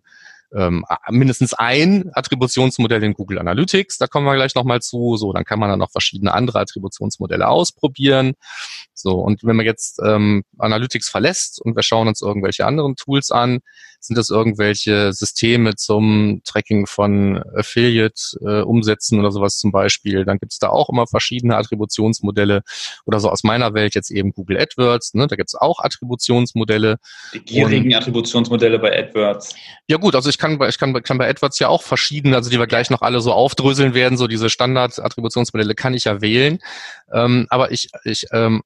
ähm, mindestens ein Attributionsmodell in Google Analytics, da kommen wir gleich nochmal zu. So, dann kann man dann noch verschiedene andere Attributionsmodelle ausprobieren. So, und wenn man jetzt ähm, Analytics verlässt und wir schauen uns irgendwelche anderen Tools an, sind das irgendwelche Systeme zum Tracking von Affiliate-Umsätzen äh, oder sowas zum Beispiel, dann gibt es da auch immer verschiedene Attributionsmodelle oder so aus meiner Welt jetzt eben Google AdWords, ne, da gibt es auch Attributionsmodelle. Die gierigen und, Attributionsmodelle bei AdWords. Ja gut, also ich kann, ich kann, kann bei AdWords ja auch verschiedene, also die wir gleich noch alle so aufdröseln werden, so diese Standard-Attributionsmodelle kann ich ja wählen, ähm, aber ich, ich ähm,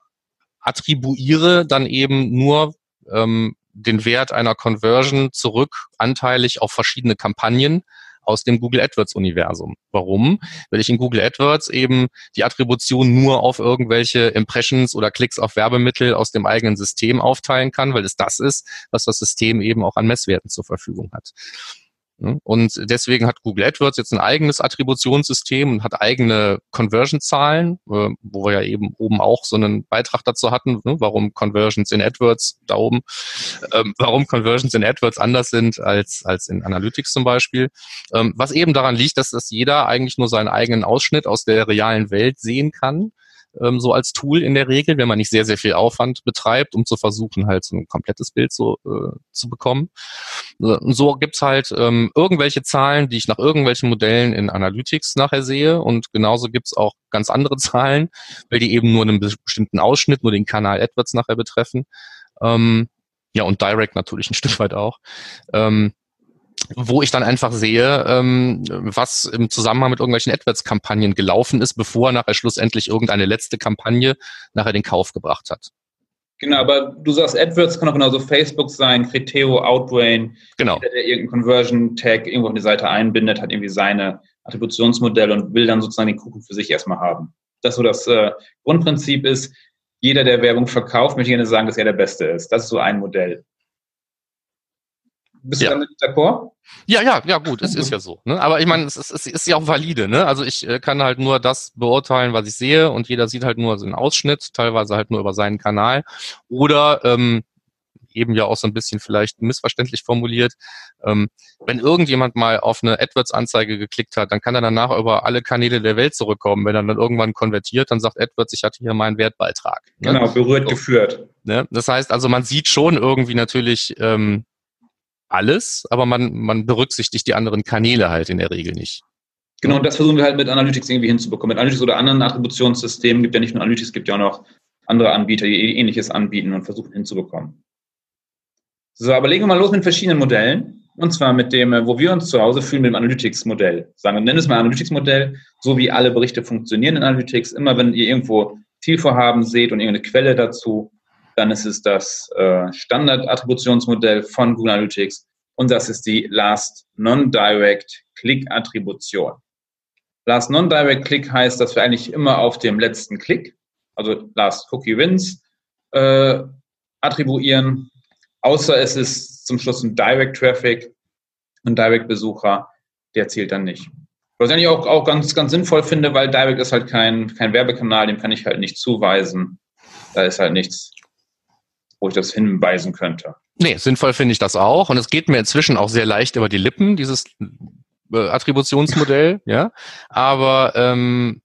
attribuiere dann eben nur ähm, den Wert einer Conversion zurück anteilig auf verschiedene Kampagnen aus dem Google AdWords Universum. Warum? Weil ich in Google AdWords eben die Attribution nur auf irgendwelche Impressions oder Klicks auf Werbemittel aus dem eigenen System aufteilen kann, weil es das ist, was das System eben auch an Messwerten zur Verfügung hat. Und deswegen hat Google AdWords jetzt ein eigenes Attributionssystem und hat eigene Conversion-Zahlen, äh, wo wir ja eben oben auch so einen Beitrag dazu hatten, ne, warum Conversions in AdWords da oben, ähm, warum Conversions in AdWords anders sind als, als in Analytics zum Beispiel. Ähm, was eben daran liegt, dass das jeder eigentlich nur seinen eigenen Ausschnitt aus der realen Welt sehen kann ähm, so als Tool in der Regel, wenn man nicht sehr, sehr viel Aufwand betreibt, um zu versuchen, halt so ein komplettes Bild so, äh, zu bekommen. Und so gibt's halt ähm, irgendwelche Zahlen, die ich nach irgendwelchen Modellen in Analytics nachher sehe und genauso gibt's auch ganz andere Zahlen, weil die eben nur einen bestimmten Ausschnitt, nur den Kanal AdWords nachher betreffen. Ähm, ja, und Direct natürlich ein Stück weit auch. Ähm, wo ich dann einfach sehe, ähm, was im Zusammenhang mit irgendwelchen AdWords-Kampagnen gelaufen ist, bevor nachher schlussendlich irgendeine letzte Kampagne nachher den Kauf gebracht hat. Genau, aber du sagst, AdWords kann auch genauso Facebook sein, Criteo, Outbrain. Genau. Jeder, der irgendeinen Conversion-Tag irgendwo auf die Seite einbindet, hat irgendwie seine Attributionsmodelle und will dann sozusagen den Kuchen für sich erstmal haben. Das so das äh, Grundprinzip ist, jeder, der Werbung verkauft, möchte gerne sagen, dass er der Beste ist. Das ist so ein Modell. Bist ja. du damit d'accord? Ja, ja, ja, gut, es ist ja so. Ne? Aber ich meine, es ist, es ist ja auch valide. Ne? Also ich äh, kann halt nur das beurteilen, was ich sehe und jeder sieht halt nur so einen Ausschnitt, teilweise halt nur über seinen Kanal. Oder ähm, eben ja auch so ein bisschen vielleicht missverständlich formuliert. Ähm, wenn irgendjemand mal auf eine AdWords-Anzeige geklickt hat, dann kann er danach über alle Kanäle der Welt zurückkommen. Wenn er dann irgendwann konvertiert, dann sagt AdWords, ich hatte hier meinen Wertbeitrag. Ne? Genau, berührt so. geführt. Ne? Das heißt also, man sieht schon irgendwie natürlich ähm, alles, aber man, man berücksichtigt die anderen Kanäle halt in der Regel nicht. Genau, das versuchen wir halt mit Analytics irgendwie hinzubekommen. Mit Analytics oder anderen Attributionssystemen gibt ja nicht nur Analytics, gibt ja auch noch andere Anbieter, die ähnliches anbieten und versuchen hinzubekommen. So, aber legen wir mal los mit verschiedenen Modellen. Und zwar mit dem, wo wir uns zu Hause fühlen, mit dem Analytics-Modell. Sagen wir, nennen es mal Analytics-Modell, so wie alle Berichte funktionieren in Analytics. Immer wenn ihr irgendwo Zielvorhaben seht und irgendeine Quelle dazu, dann ist es das äh, Standard-Attributionsmodell von Google Analytics und das ist die Last Non-Direct Click-Attribution. Last Non-Direct Click heißt, dass wir eigentlich immer auf dem letzten Klick, also Last Cookie Wins, äh, attribuieren Außer es ist zum Schluss ein Direct Traffic, ein Direct Besucher, der zählt dann nicht. Was ich eigentlich auch, auch ganz, ganz sinnvoll finde, weil Direct ist halt kein, kein Werbekanal, dem kann ich halt nicht zuweisen. Da ist halt nichts, wo ich das hinweisen könnte. Nee, sinnvoll finde ich das auch. Und es geht mir inzwischen auch sehr leicht über die Lippen, dieses äh, Attributionsmodell, ja. Aber ähm,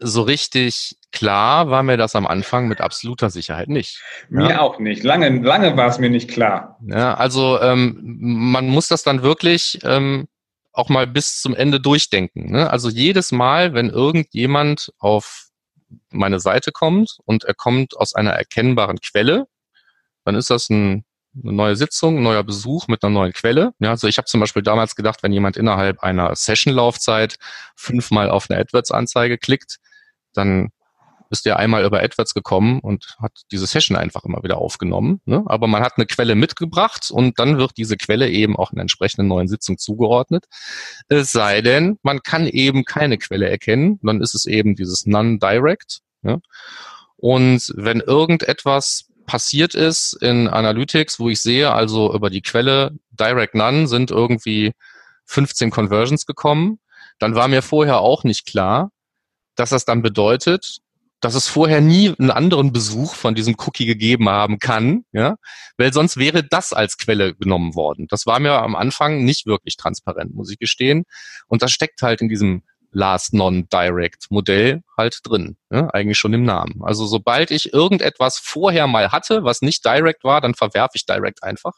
so richtig klar war mir das am Anfang mit absoluter Sicherheit nicht. Mir ja. auch nicht. Lange, lange war es mir nicht klar. Ja, also ähm, man muss das dann wirklich ähm, auch mal bis zum Ende durchdenken. Ne? Also jedes Mal, wenn irgendjemand auf meine Seite kommt und er kommt aus einer erkennbaren Quelle, dann ist das ein eine neue Sitzung, ein neuer Besuch mit einer neuen Quelle. Ja, also ich habe zum Beispiel damals gedacht, wenn jemand innerhalb einer Session-Laufzeit fünfmal auf eine AdWords-Anzeige klickt, dann ist der einmal über AdWords gekommen und hat diese Session einfach immer wieder aufgenommen. Ne? Aber man hat eine Quelle mitgebracht und dann wird diese Quelle eben auch einer entsprechenden neuen Sitzung zugeordnet. Es sei denn, man kann eben keine Quelle erkennen, dann ist es eben dieses Non-Direct. Ja? Und wenn irgendetwas passiert ist in Analytics, wo ich sehe, also über die Quelle Direct None sind irgendwie 15 Conversions gekommen, dann war mir vorher auch nicht klar, dass das dann bedeutet, dass es vorher nie einen anderen Besuch von diesem Cookie gegeben haben kann, ja, weil sonst wäre das als Quelle genommen worden. Das war mir am Anfang nicht wirklich transparent, muss ich gestehen. Und das steckt halt in diesem Last Non-Direct Modell halt drin, ja, eigentlich schon im Namen. Also sobald ich irgendetwas vorher mal hatte, was nicht Direct war, dann verwerfe ich Direct einfach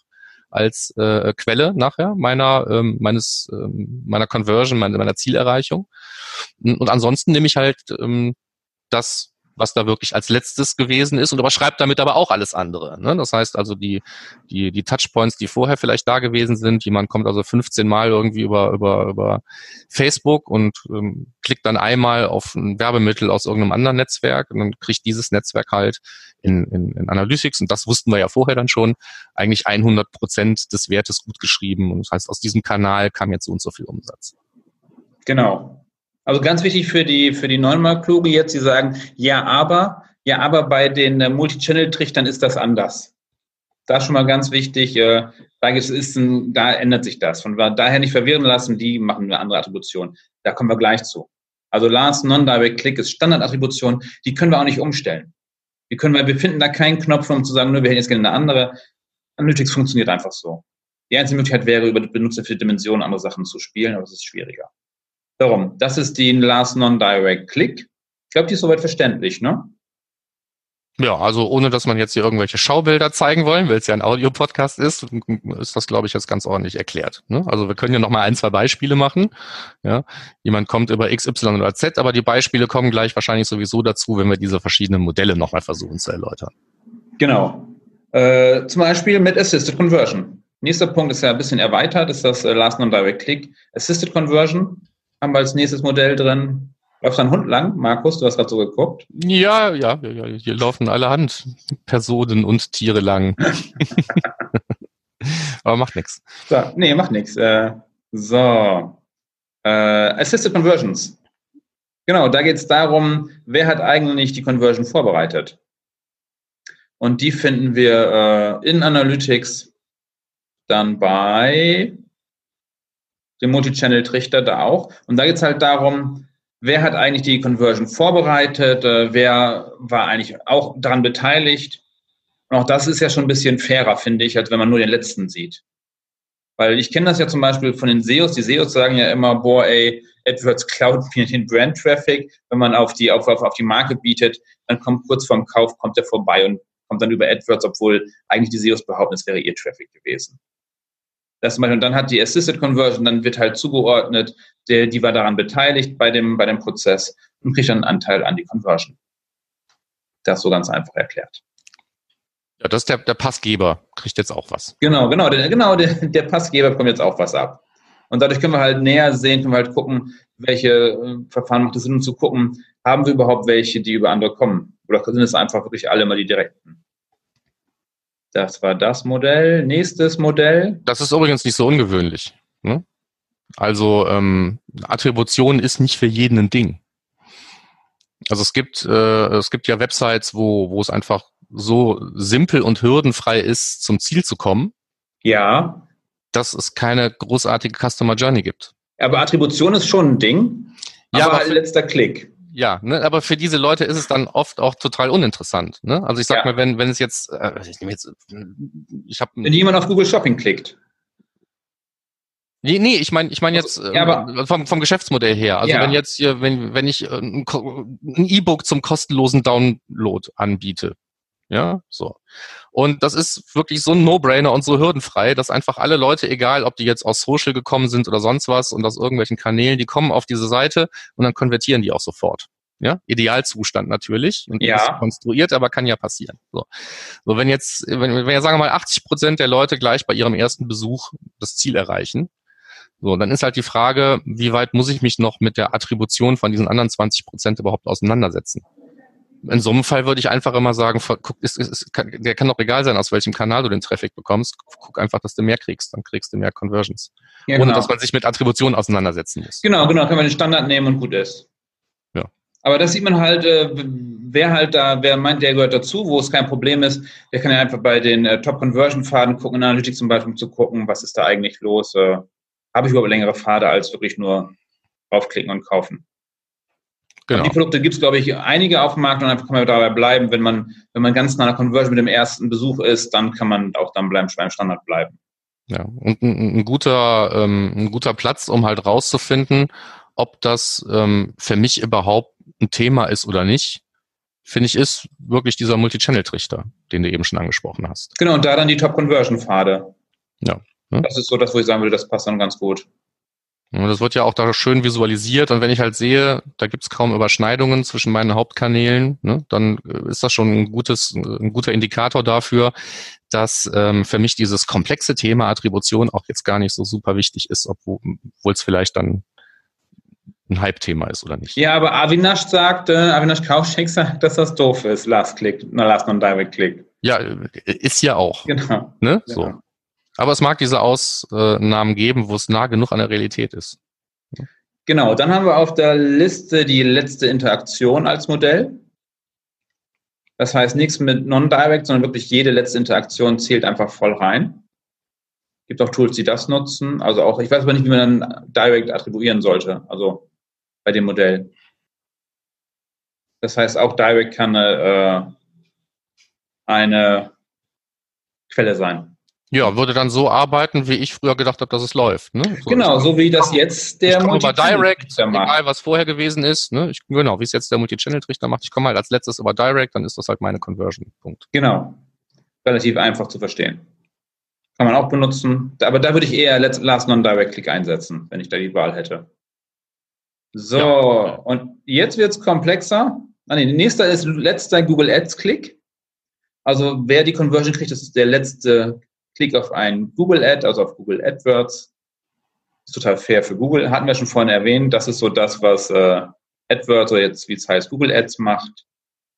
als äh, Quelle nachher meiner ähm, meines ähm, meiner Conversion, meiner, meiner Zielerreichung. Und ansonsten nehme ich halt ähm, das was da wirklich als letztes gewesen ist und überschreibt damit aber auch alles andere. Ne? Das heißt also die, die, die Touchpoints, die vorher vielleicht da gewesen sind, jemand kommt also 15 Mal irgendwie über, über, über Facebook und ähm, klickt dann einmal auf ein Werbemittel aus irgendeinem anderen Netzwerk und dann kriegt dieses Netzwerk halt in, in, in Analytics und das wussten wir ja vorher dann schon, eigentlich 100 Prozent des Wertes gut geschrieben und das heißt, aus diesem Kanal kam jetzt so und so viel Umsatz. Genau. Also ganz wichtig für die, für die Neunmal-Kluge jetzt, die sagen, ja, aber, ja, aber bei den äh, Multichannel-Trichtern ist das anders. Das ist schon mal ganz wichtig. Äh, da, ist ein, da ändert sich das. Von daher nicht verwirren lassen, die machen eine andere Attribution. Da kommen wir gleich zu. Also Last Non-Direct Click ist Standardattribution, die können wir auch nicht umstellen. Die können wir, wir finden da keinen Knopf, um zu sagen, nur wir hätten jetzt gerne eine andere. Analytics funktioniert einfach so. Die einzige Möglichkeit wäre, über Benutzer für Dimensionen andere Sachen zu spielen, aber es ist schwieriger. Darum, das ist die Last Non-Direct Click. Ich glaube, die ist soweit verständlich, ne? Ja, also ohne dass man jetzt hier irgendwelche Schaubilder zeigen wollen, weil es ja ein Audio-Podcast ist, ist das, glaube ich, jetzt ganz ordentlich erklärt. Ne? Also wir können ja nochmal ein, zwei Beispiele machen. Ja? Jemand kommt über X, Y oder Z, aber die Beispiele kommen gleich wahrscheinlich sowieso dazu, wenn wir diese verschiedenen Modelle nochmal versuchen zu erläutern. Genau. Äh, zum Beispiel mit Assisted Conversion. Nächster Punkt ist ja ein bisschen erweitert, ist das äh, Last Non-Direct Click. Assisted Conversion haben wir als nächstes Modell drin. Läuft ein Hund lang? Markus, du hast gerade so geguckt. Ja, ja, ja, hier laufen allerhand Personen und Tiere lang. Aber macht nichts. So, nee, macht nichts. Äh, so. Äh, Assisted Conversions. Genau, da geht es darum, wer hat eigentlich die Conversion vorbereitet. Und die finden wir äh, in Analytics dann bei dem Multichannel-Trichter da auch. Und da geht es halt darum, wer hat eigentlich die Conversion vorbereitet, äh, wer war eigentlich auch daran beteiligt. Und auch das ist ja schon ein bisschen fairer, finde ich, als wenn man nur den letzten sieht. Weil ich kenne das ja zum Beispiel von den SEOs. Die SEOs sagen ja immer, boah, ey, AdWords klaut mir den Brand Traffic. Wenn man auf die, auf, auf, die Marke bietet, dann kommt kurz vorm Kauf, kommt er vorbei und kommt dann über AdWords, obwohl eigentlich die SEOs behaupten, es wäre ihr Traffic gewesen. Das und dann hat die Assisted Conversion, dann wird halt zugeordnet, der, die war daran beteiligt bei dem, bei dem Prozess und kriegt dann einen Anteil an die Conversion. Das so ganz einfach erklärt. Ja, das ist der, der Passgeber, kriegt jetzt auch was. Genau, genau, der, genau, der, der Passgeber bekommt jetzt auch was ab. Und dadurch können wir halt näher sehen, können wir halt gucken, welche äh, Verfahren macht es Sinn, um zu gucken, haben wir überhaupt welche, die über andere kommen? Oder sind es einfach wirklich alle mal die direkten? Das war das Modell. Nächstes Modell. Das ist übrigens nicht so ungewöhnlich. Ne? Also ähm, Attribution ist nicht für jeden ein Ding. Also es gibt äh, es gibt ja Websites, wo wo es einfach so simpel und hürdenfrei ist, zum Ziel zu kommen. Ja. Dass es keine großartige Customer Journey gibt. Aber Attribution ist schon ein Ding. Ja, aber, aber letzter Klick. Ja, ne, aber für diese Leute ist es dann oft auch total uninteressant. Ne? Also ich sag ja. mal, wenn wenn es jetzt, äh, ich nehme jetzt, ich habe, wenn jemand auf Google Shopping klickt. Nee, nee, ich meine, ich meine jetzt ja, aber, ähm, vom, vom Geschäftsmodell her. Also ja. wenn jetzt hier, wenn, wenn ich äh, ein E-Book zum kostenlosen Download anbiete, ja, so. Und das ist wirklich so ein No-Brainer und so hürdenfrei, dass einfach alle Leute, egal ob die jetzt aus Social gekommen sind oder sonst was und aus irgendwelchen Kanälen, die kommen auf diese Seite und dann konvertieren die auch sofort. Ja, Idealzustand natürlich und ja. konstruiert, aber kann ja passieren. So, so wenn jetzt, wenn, wenn wir sagen wir mal 80 Prozent der Leute gleich bei ihrem ersten Besuch das Ziel erreichen, so, dann ist halt die Frage, wie weit muss ich mich noch mit der Attribution von diesen anderen 20 Prozent überhaupt auseinandersetzen? In so einem Fall würde ich einfach immer sagen, guck, ist, ist, ist, der kann doch egal sein, aus welchem Kanal du den Traffic bekommst. Guck einfach, dass du mehr kriegst, dann kriegst du mehr Conversions. Ja, Ohne genau. dass man sich mit Attributionen auseinandersetzen muss. Genau, genau, können wir den Standard nehmen und gut ist. Ja. Aber das sieht man halt, äh, wer halt da, wer meint, der gehört dazu, wo es kein Problem ist, der kann ja einfach bei den äh, Top-Conversion-Faden gucken, in Analytics zum Beispiel, um zu gucken, was ist da eigentlich los. Äh, Habe ich überhaupt längere Pfade als wirklich nur draufklicken und kaufen. Genau. Die Produkte gibt es, glaube ich, einige auf dem Markt und einfach kann man dabei bleiben. Wenn man, wenn man ganz nah an der Conversion mit dem ersten Besuch ist, dann kann man auch dann bleiben, beim Standard bleiben. Ja, und ein, ein guter, ähm, ein guter Platz, um halt rauszufinden, ob das ähm, für mich überhaupt ein Thema ist oder nicht, finde ich, ist wirklich dieser Multichannel-Trichter, den du eben schon angesprochen hast. Genau, und da dann die Top-Conversion-Pfade. Ja. Ne? Das ist so das, wo ich sagen würde, das passt dann ganz gut. Und das wird ja auch da schön visualisiert. Und wenn ich halt sehe, da gibt es kaum Überschneidungen zwischen meinen Hauptkanälen, ne, dann äh, ist das schon ein gutes, ein guter Indikator dafür, dass ähm, für mich dieses komplexe Thema Attribution auch jetzt gar nicht so super wichtig ist, obwohl es vielleicht dann ein Hype-Thema ist oder nicht. Ja, aber Avinash sagt, äh, Avinash Kaushik sagt, dass das doof ist, Last Click, na, Last Non-Direct Click. Ja, ist ja auch. Genau. Ne? Genau. So. Aber es mag diese Ausnahmen geben, wo es nah genug an der Realität ist. Genau, dann haben wir auf der Liste die letzte Interaktion als Modell. Das heißt nichts mit Non-Direct, sondern wirklich jede letzte Interaktion zählt einfach voll rein. Gibt auch Tools, die das nutzen. Also auch, ich weiß aber nicht, wie man dann Direct attribuieren sollte, also bei dem Modell. Das heißt, auch Direct kann eine, äh, eine Quelle sein. Ja, würde dann so arbeiten, wie ich früher gedacht habe, dass es läuft. Ne? So genau, so wie das jetzt der Multichannel Direct, egal was vorher gewesen ist. Ne? Ich, genau, wie es jetzt der Multichannel-Trichter macht. Ich komme halt als letztes über Direct, dann ist das halt meine Conversion. Punkt. Genau, relativ einfach zu verstehen. Kann man auch benutzen, aber da würde ich eher Last Non-Direct-Click einsetzen, wenn ich da die Wahl hätte. So, ja. und jetzt wird es komplexer. Ah, nee, nächster ist letzter Google Ads-Click. Also wer die Conversion kriegt, das ist der letzte Klick auf ein Google Ad, also auf Google AdWords. Ist total fair für Google. Hatten wir schon vorhin erwähnt. Das ist so das, was äh, AdWords oder jetzt, wie es heißt, Google Ads macht.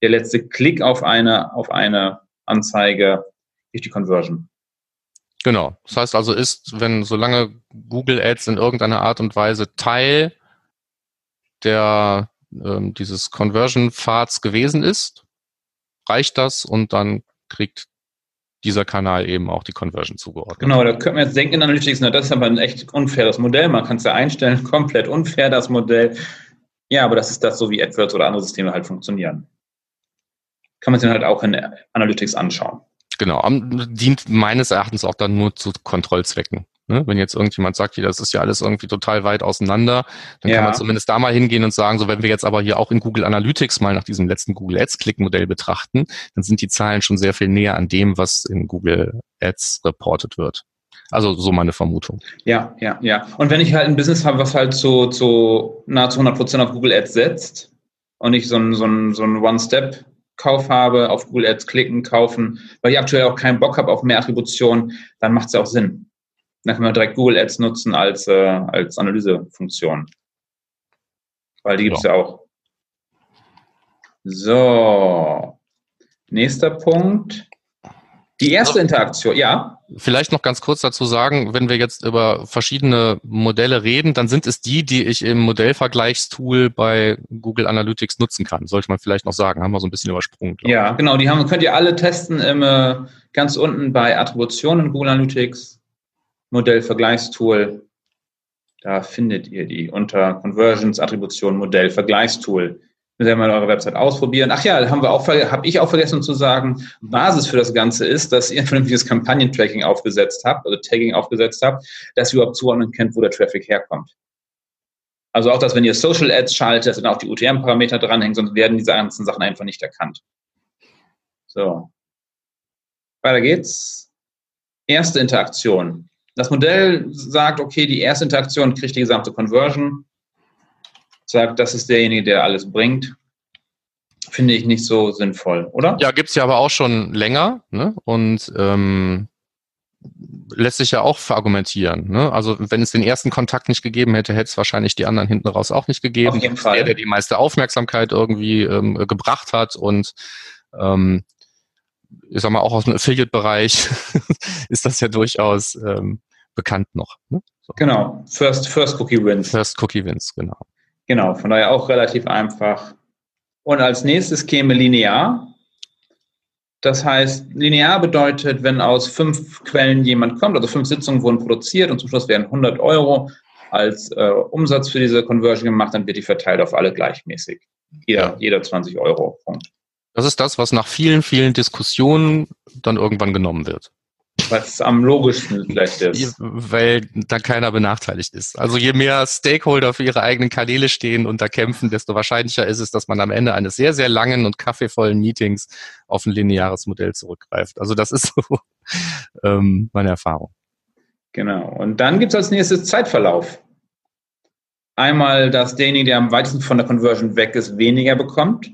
Der letzte Klick auf eine, auf eine Anzeige durch die Conversion. Genau. Das heißt also ist, wenn solange Google Ads in irgendeiner Art und Weise Teil der ähm, dieses Conversion-Pfads gewesen ist, reicht das und dann kriegt dieser Kanal eben auch die Conversion zugeordnet. Genau, da könnte man jetzt denken in Analytics, na, das ist aber ein echt unfaires Modell. Man kann es ja einstellen, komplett unfair, das Modell. Ja, aber das ist das, so wie AdWords oder andere Systeme halt funktionieren. Kann man sich dann halt auch in Analytics anschauen. Genau, dient meines Erachtens auch dann nur zu Kontrollzwecken. Ne? Wenn jetzt irgendjemand sagt, hier, das ist ja alles irgendwie total weit auseinander, dann ja. kann man zumindest da mal hingehen und sagen, so wenn wir jetzt aber hier auch in Google Analytics mal nach diesem letzten Google Ads Click-Modell betrachten, dann sind die Zahlen schon sehr viel näher an dem, was in Google Ads reported wird. Also so meine Vermutung. Ja, ja, ja. Und wenn ich halt ein Business habe, was halt zu, zu nahezu 100 Prozent auf Google Ads setzt und ich so ein, so ein, so ein One-Step-Kauf habe, auf Google Ads klicken, kaufen, weil ich aktuell auch keinen Bock habe auf mehr Attribution, dann macht es ja auch Sinn. Dann können wir direkt Google Ads nutzen als, äh, als Analysefunktion. Weil die gibt es ja. ja auch. So. Nächster Punkt. Die erste Interaktion, ja. Vielleicht noch ganz kurz dazu sagen, wenn wir jetzt über verschiedene Modelle reden, dann sind es die, die ich im Modellvergleichstool bei Google Analytics nutzen kann. Sollte man vielleicht noch sagen, haben wir so ein bisschen übersprungen. Ja, genau, die haben, könnt ihr alle testen im, äh, ganz unten bei Attributionen in Google Analytics. Modellvergleichstool. Da findet ihr die unter Conversions, Attribution, Modell, Vergleichstool. Müsst ihr mal eure Website ausprobieren. Ach ja, haben wir auch, habe ich auch vergessen zu sagen, Basis für das Ganze ist, dass ihr ein vernünftiges Kampagnen-Tracking aufgesetzt habt, also Tagging aufgesetzt habt, dass ihr überhaupt zuordnen könnt, wo der Traffic herkommt. Also auch, dass wenn ihr Social Ads schaltet, dass dann auch die UTM-Parameter dranhängen, sonst werden diese ganzen Sachen einfach nicht erkannt. So. Weiter geht's. Erste Interaktion. Das Modell sagt, okay, die erste Interaktion kriegt die gesamte Conversion, sagt, das ist derjenige, der alles bringt. Finde ich nicht so sinnvoll, oder? Ja, gibt es ja aber auch schon länger ne? und ähm, lässt sich ja auch verargumentieren. Ne? Also wenn es den ersten Kontakt nicht gegeben hätte, hätte es wahrscheinlich die anderen hinten raus auch nicht gegeben. Auf jeden Fall. Der, der die meiste Aufmerksamkeit irgendwie ähm, gebracht hat und ähm, ich sag mal, auch aus dem Affiliate-Bereich ist das ja durchaus ähm, bekannt noch. Ne? So. Genau, First, First Cookie Wins. First Cookie Wins, genau. Genau, von daher auch relativ einfach. Und als nächstes käme linear. Das heißt, linear bedeutet, wenn aus fünf Quellen jemand kommt, also fünf Sitzungen wurden produziert und zum Schluss werden 100 Euro als äh, Umsatz für diese Conversion gemacht, dann wird die verteilt auf alle gleichmäßig. Jeder, ja. jeder 20 Euro. Punkt. Das ist das, was nach vielen, vielen Diskussionen dann irgendwann genommen wird. Was am logischsten vielleicht ist. Weil da keiner benachteiligt ist. Also je mehr Stakeholder für ihre eigenen Kanäle stehen und da kämpfen, desto wahrscheinlicher ist es, dass man am Ende eines sehr, sehr langen und kaffeevollen Meetings auf ein lineares Modell zurückgreift. Also das ist so ähm, meine Erfahrung. Genau. Und dann gibt es als nächstes Zeitverlauf. Einmal, dass derjenige, der am weitesten von der Conversion weg ist, weniger bekommt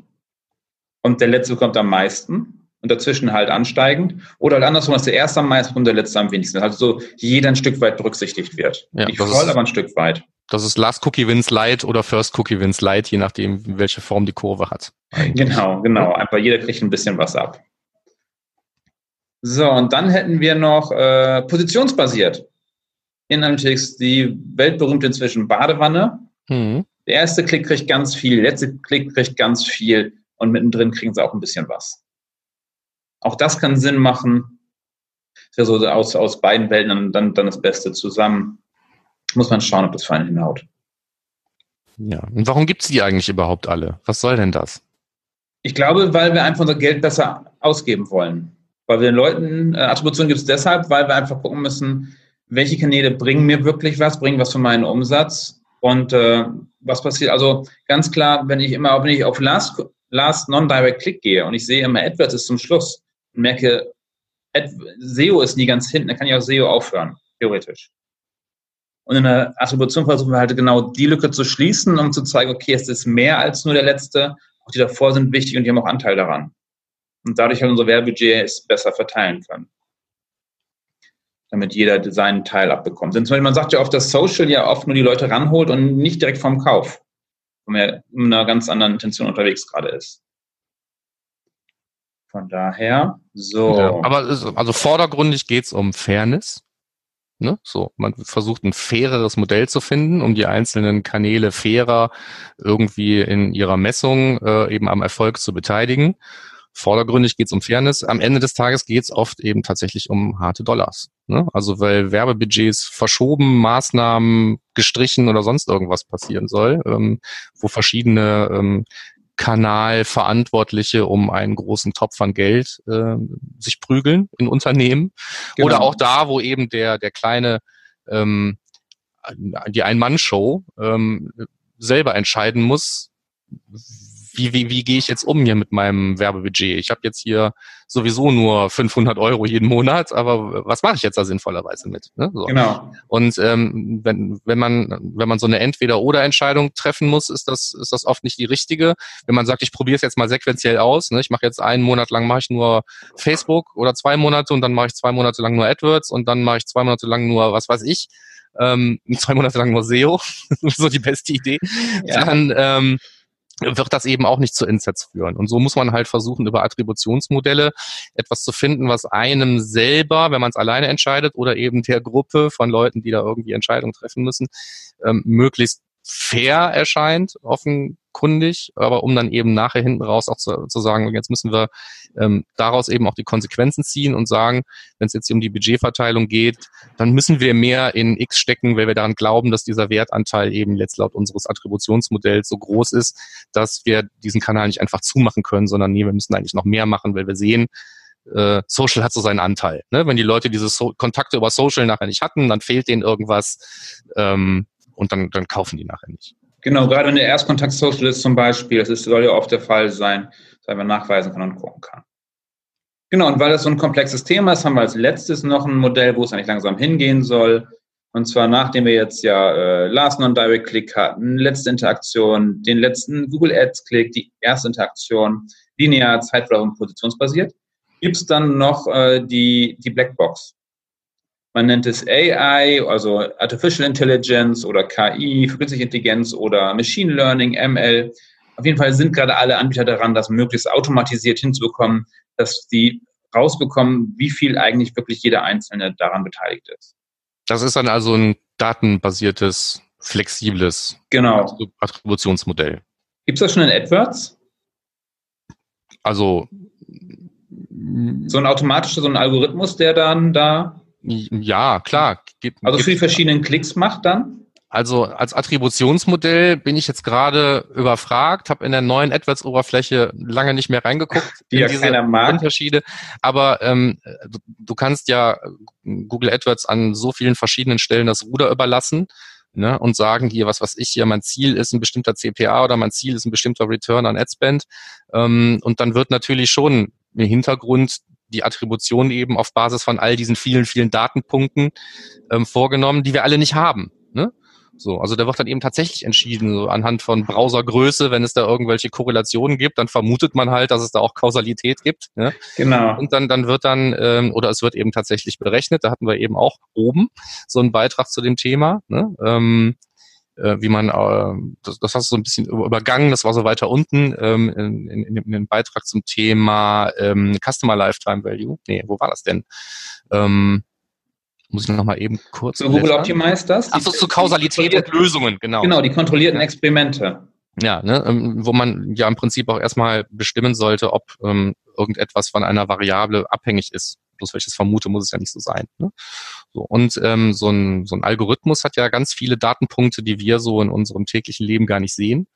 und der letzte bekommt am meisten und dazwischen halt ansteigend. Oder halt andersrum, dass der erste am meisten und der letzte am wenigsten. Also so jeder ein Stück weit berücksichtigt wird. Ja, Nicht voll, ist, aber ein Stück weit. Das ist Last Cookie Wins Light oder First Cookie Wins Light, je nachdem, welche Form die Kurve hat. Eigentlich. Genau, genau. Einfach jeder kriegt ein bisschen was ab. So, und dann hätten wir noch äh, positionsbasiert. In Analytics die weltberühmte inzwischen Badewanne. Mhm. Der erste Klick kriegt ganz viel, der letzte Klick kriegt ganz viel und mittendrin kriegen sie auch ein bisschen was. Auch das kann Sinn machen. Das wäre so aus, aus beiden Welten dann, dann, dann das Beste zusammen. Muss man schauen, ob das für einen hinhaut. Ja, und warum gibt es die eigentlich überhaupt alle? Was soll denn das? Ich glaube, weil wir einfach unser Geld besser ausgeben wollen. Weil wir den Leuten, äh, Attribution gibt es deshalb, weil wir einfach gucken müssen, welche Kanäle bringen mir wirklich was, bringen was für meinen Umsatz und äh, was passiert. Also ganz klar, wenn ich immer, wenn ich auf Last, Last Non-Direct Click gehe und ich sehe immer AdWords ist zum Schluss, und merke, SEO ist nie ganz hinten, dann kann ich auch SEO aufhören, theoretisch. Und in der Attribution versuchen wir halt genau die Lücke zu schließen, um zu zeigen, okay, es ist mehr als nur der letzte, auch die davor sind wichtig und die haben auch Anteil daran. Und dadurch halt unser Werbebudget es besser verteilen können. Damit jeder seinen Teil abbekommt. Denn zum Beispiel, man sagt ja oft, dass Social ja oft nur die Leute ranholt und nicht direkt vom Kauf. Wo man ja mit einer ganz anderen Intention unterwegs gerade ist. Von daher, so. Ja, aber also vordergründig geht es um Fairness. Ne? So, man versucht ein faireres Modell zu finden, um die einzelnen Kanäle fairer irgendwie in ihrer Messung äh, eben am Erfolg zu beteiligen. Vordergründig geht es um Fairness. Am Ende des Tages geht es oft eben tatsächlich um harte Dollars. Ne? Also weil Werbebudgets verschoben, Maßnahmen gestrichen oder sonst irgendwas passieren soll, ähm, wo verschiedene ähm, Kanalverantwortliche um einen großen Topf an Geld äh, sich prügeln in Unternehmen. Genau. Oder auch da, wo eben der, der kleine, ähm, die Ein-Mann-Show ähm, selber entscheiden muss, wie, wie, wie gehe ich jetzt um hier mit meinem Werbebudget? Ich habe jetzt hier sowieso nur 500 Euro jeden Monat, aber was mache ich jetzt da sinnvollerweise mit? Ne? So. Genau. Und ähm, wenn, wenn man wenn man so eine Entweder-oder-Entscheidung treffen muss, ist das ist das oft nicht die richtige. Wenn man sagt, ich probiere es jetzt mal sequenziell aus, ne? ich mache jetzt einen Monat lang mache ich nur Facebook oder zwei Monate und dann mache ich zwei Monate lang nur AdWords und dann mache ich zwei Monate lang nur was weiß ich, ähm, zwei Monate lang nur SEO, so die beste Idee. Ja. Dann ähm, wird das eben auch nicht zu Insets führen. Und so muss man halt versuchen, über Attributionsmodelle etwas zu finden, was einem selber, wenn man es alleine entscheidet, oder eben der Gruppe von Leuten, die da irgendwie Entscheidungen treffen müssen, ähm, möglichst fair erscheint, offenkundig, aber um dann eben nachher hinten raus auch zu, zu sagen, jetzt müssen wir ähm, daraus eben auch die Konsequenzen ziehen und sagen, wenn es jetzt um die Budgetverteilung geht, dann müssen wir mehr in X stecken, weil wir daran glauben, dass dieser Wertanteil eben jetzt laut unseres Attributionsmodells so groß ist, dass wir diesen Kanal nicht einfach zumachen können, sondern nee, wir müssen eigentlich noch mehr machen, weil wir sehen, äh, Social hat so seinen Anteil. Ne? Wenn die Leute diese so Kontakte über Social nachher nicht hatten, dann fehlt denen irgendwas. Ähm, und dann, dann kaufen die nachher nicht. Genau, gerade wenn der Erstkontakt Social ist zum Beispiel, das ist, soll ja oft der Fall sein, dass man nachweisen kann und gucken kann. Genau, und weil das so ein komplexes Thema ist, haben wir als letztes noch ein Modell, wo es eigentlich langsam hingehen soll. Und zwar nachdem wir jetzt ja äh, Last Non-Direct-Click hatten, letzte Interaktion, den letzten Google Ads-Click, die erste Interaktion, linear, zeitverlauf und positionsbasiert, gibt es dann noch äh, die, die Blackbox. Man nennt es AI, also Artificial Intelligence oder KI, künstliche Intelligenz oder Machine Learning, ML. Auf jeden Fall sind gerade alle Anbieter daran, das möglichst automatisiert hinzubekommen, dass die rausbekommen, wie viel eigentlich wirklich jeder Einzelne daran beteiligt ist. Das ist dann also ein datenbasiertes, flexibles genau. Attributionsmodell. Gibt es das schon in AdWords? Also so ein automatischer, so ein Algorithmus, der dann da ja, klar. Gibt, also für die verschiedenen Klicks macht dann? Also als Attributionsmodell bin ich jetzt gerade überfragt, habe in der neuen AdWords-Oberfläche lange nicht mehr reingeguckt die ja diese Unterschiede. Aber ähm, du, du, kannst ja Google AdWords an so vielen verschiedenen Stellen das Ruder überlassen ne, und sagen hier, was was ich hier, mein Ziel ist ein bestimmter CPA oder mein Ziel ist ein bestimmter Return on Adspend. Ähm, und dann wird natürlich schon im Hintergrund die Attribution eben auf Basis von all diesen vielen, vielen Datenpunkten ähm, vorgenommen, die wir alle nicht haben. Ne? So, also da wird dann eben tatsächlich entschieden, so anhand von Browsergröße, wenn es da irgendwelche Korrelationen gibt, dann vermutet man halt, dass es da auch Kausalität gibt. Ne? Genau. Und dann, dann wird dann, ähm, oder es wird eben tatsächlich berechnet, da hatten wir eben auch oben so einen Beitrag zu dem Thema. Ne? Ähm, äh, wie man, äh, das, das hast du so ein bisschen übergangen, das war so weiter unten ähm, in, in, in dem Beitrag zum Thema ähm, Customer Lifetime Value. Nee, wo war das denn? Ähm, muss ich noch mal eben kurz. So Google Optimize das? Ach so, zu Kausalität und Lösungen, genau. Genau, die kontrollierten Experimente. Ja, ne, ähm, wo man ja im Prinzip auch erstmal bestimmen sollte, ob ähm, irgendetwas von einer Variable abhängig ist bloß weil ich das vermute, muss es ja nicht so sein. Ne? So, und ähm, so, ein, so ein Algorithmus hat ja ganz viele Datenpunkte, die wir so in unserem täglichen Leben gar nicht sehen.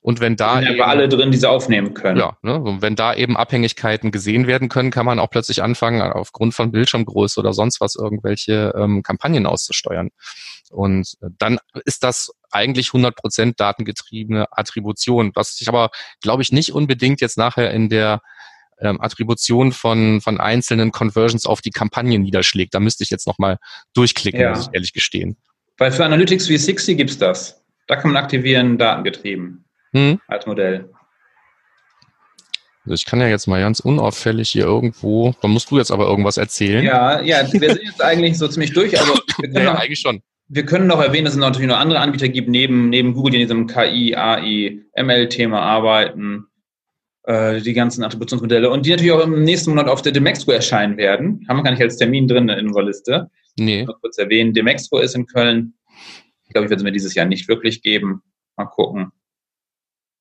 Und wenn da eben, alle drin, die sie aufnehmen können. Ja, ne, und wenn da eben Abhängigkeiten gesehen werden können, kann man auch plötzlich anfangen, aufgrund von Bildschirmgröße oder sonst was irgendwelche ähm, Kampagnen auszusteuern. Und dann ist das eigentlich 100% datengetriebene Attribution, was sich aber, glaube ich, nicht unbedingt jetzt nachher in der ähm, Attribution von, von einzelnen Conversions auf die Kampagnen niederschlägt. Da müsste ich jetzt nochmal durchklicken, ja. muss ich ehrlich gestehen. Weil für Analytics 360 gibt es das. Da kann man aktivieren, datengetrieben hm. als Modell. Also ich kann ja jetzt mal ganz unauffällig hier irgendwo, da musst du jetzt aber irgendwas erzählen. Ja, ja, wir sind jetzt eigentlich so ziemlich durch. Also wir können ja, noch, eigentlich schon. Wir können noch erwähnen, dass es natürlich noch andere Anbieter gibt, neben, neben Google, die in diesem KI, AI, ML-Thema arbeiten. Äh, die ganzen Attributionsmodelle und die natürlich auch im nächsten Monat auf der Demexco erscheinen werden. Haben wir gar nicht als Termin drin in unserer Liste. Nee. Noch kurz erwähnen, Demexpo ist in Köln. Ich glaube, ich werde es mir dieses Jahr nicht wirklich geben. Mal gucken.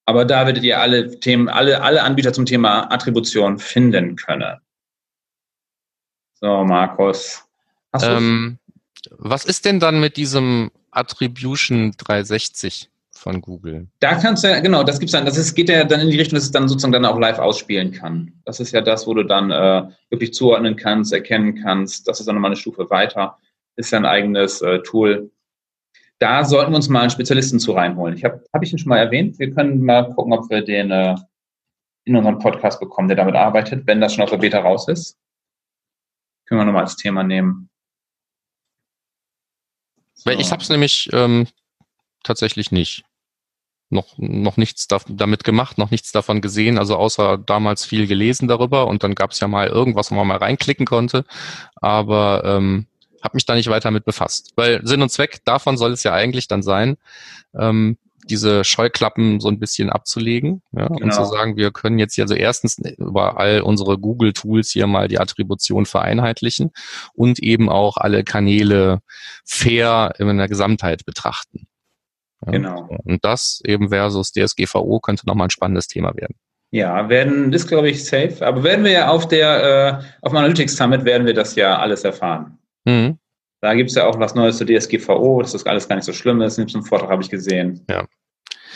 Aber da werdet ihr alle Themen, alle, alle Anbieter zum Thema Attribution finden können. So, Markus. Ähm, was ist denn dann mit diesem Attribution 360 von Google? Da kannst du ja, genau, das gibt's dann, das ist, geht ja dann in die Richtung, dass es dann sozusagen dann auch live ausspielen kann. Das ist ja das, wo du dann äh, wirklich zuordnen kannst, erkennen kannst. Das ist dann nochmal eine Stufe weiter. Ist ja ein eigenes äh, Tool. Da sollten wir uns mal einen Spezialisten zu reinholen. Ich habe hab ich ihn schon mal erwähnt. Wir können mal gucken, ob wir den äh, in unseren Podcast bekommen, der damit arbeitet, wenn das schon auf der Beta raus ist. Können wir nochmal als Thema nehmen. So. Ich habe es nämlich ähm, tatsächlich nicht. Noch, noch nichts da, damit gemacht, noch nichts davon gesehen, also außer damals viel gelesen darüber und dann gab es ja mal irgendwas, wo man mal reinklicken konnte, aber ähm, habe mich da nicht weiter mit befasst. Weil Sinn und Zweck davon soll es ja eigentlich dann sein, ähm, diese Scheuklappen so ein bisschen abzulegen ja, genau. und zu sagen, wir können jetzt hier also erstens über all unsere Google-Tools hier mal die Attribution vereinheitlichen und eben auch alle Kanäle fair in der Gesamtheit betrachten. Genau. Und das eben versus DSGVO könnte nochmal ein spannendes Thema werden. Ja, werden, das glaube ich safe, aber werden wir ja auf der, äh, auf dem Analytics Summit werden wir das ja alles erfahren. Mhm. Da gibt es ja auch was Neues zur DSGVO, dass das alles gar nicht so schlimm ist. In dem Vortrag habe ich gesehen. Ja.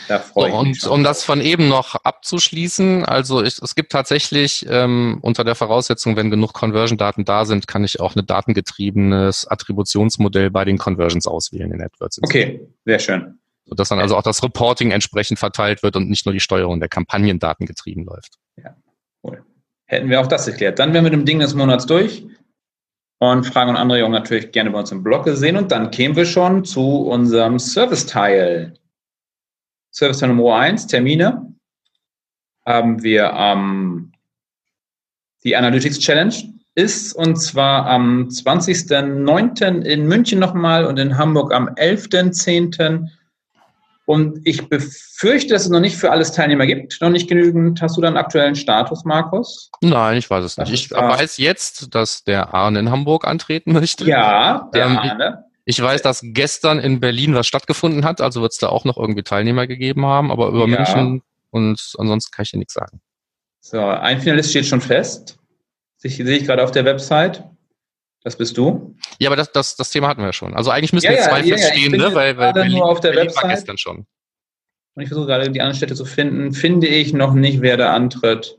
Da freue so, ich mich. Und um das von eben noch abzuschließen, also ich, es gibt tatsächlich ähm, unter der Voraussetzung, wenn genug Conversion-Daten da sind, kann ich auch ein datengetriebenes Attributionsmodell bei den Conversions auswählen in AdWords. Okay, sehr schön. Sodass dann also auch das Reporting entsprechend verteilt wird und nicht nur die Steuerung der Kampagnendaten getrieben läuft. Ja, cool. Hätten wir auch das erklärt. Dann wären wir mit dem Ding des Monats durch und Fragen und Anregungen natürlich gerne bei uns im Blog gesehen. Und dann kämen wir schon zu unserem Service-Teil. Service-Teil Nummer 1, Termine, haben wir ähm, die Analytics Challenge ist und zwar am 20.09. in München nochmal und in Hamburg am 11.10. Und ich befürchte, dass es noch nicht für alles Teilnehmer gibt, noch nicht genügend. Hast du da einen aktuellen Status, Markus? Nein, ich weiß es nicht. Ich weiß jetzt, dass der Arne in Hamburg antreten möchte. Ja, der ähm, Arne. Ich weiß, dass gestern in Berlin was stattgefunden hat, also wird es da auch noch irgendwie Teilnehmer gegeben haben, aber über ja. München und ansonsten kann ich dir nichts sagen. So, ein Finalist steht schon fest. Sehe ich gerade auf der Website. Das bist du? Ja, aber das, das, das Thema hatten wir schon. Also eigentlich müssen ja, wir zwei ja, feststehen, ja, ne? weil, weil Berlin, nur auf der Berlin Website. war gestern schon. Und ich versuche gerade die anderen Städte zu finden. Finde ich noch nicht, wer da antritt.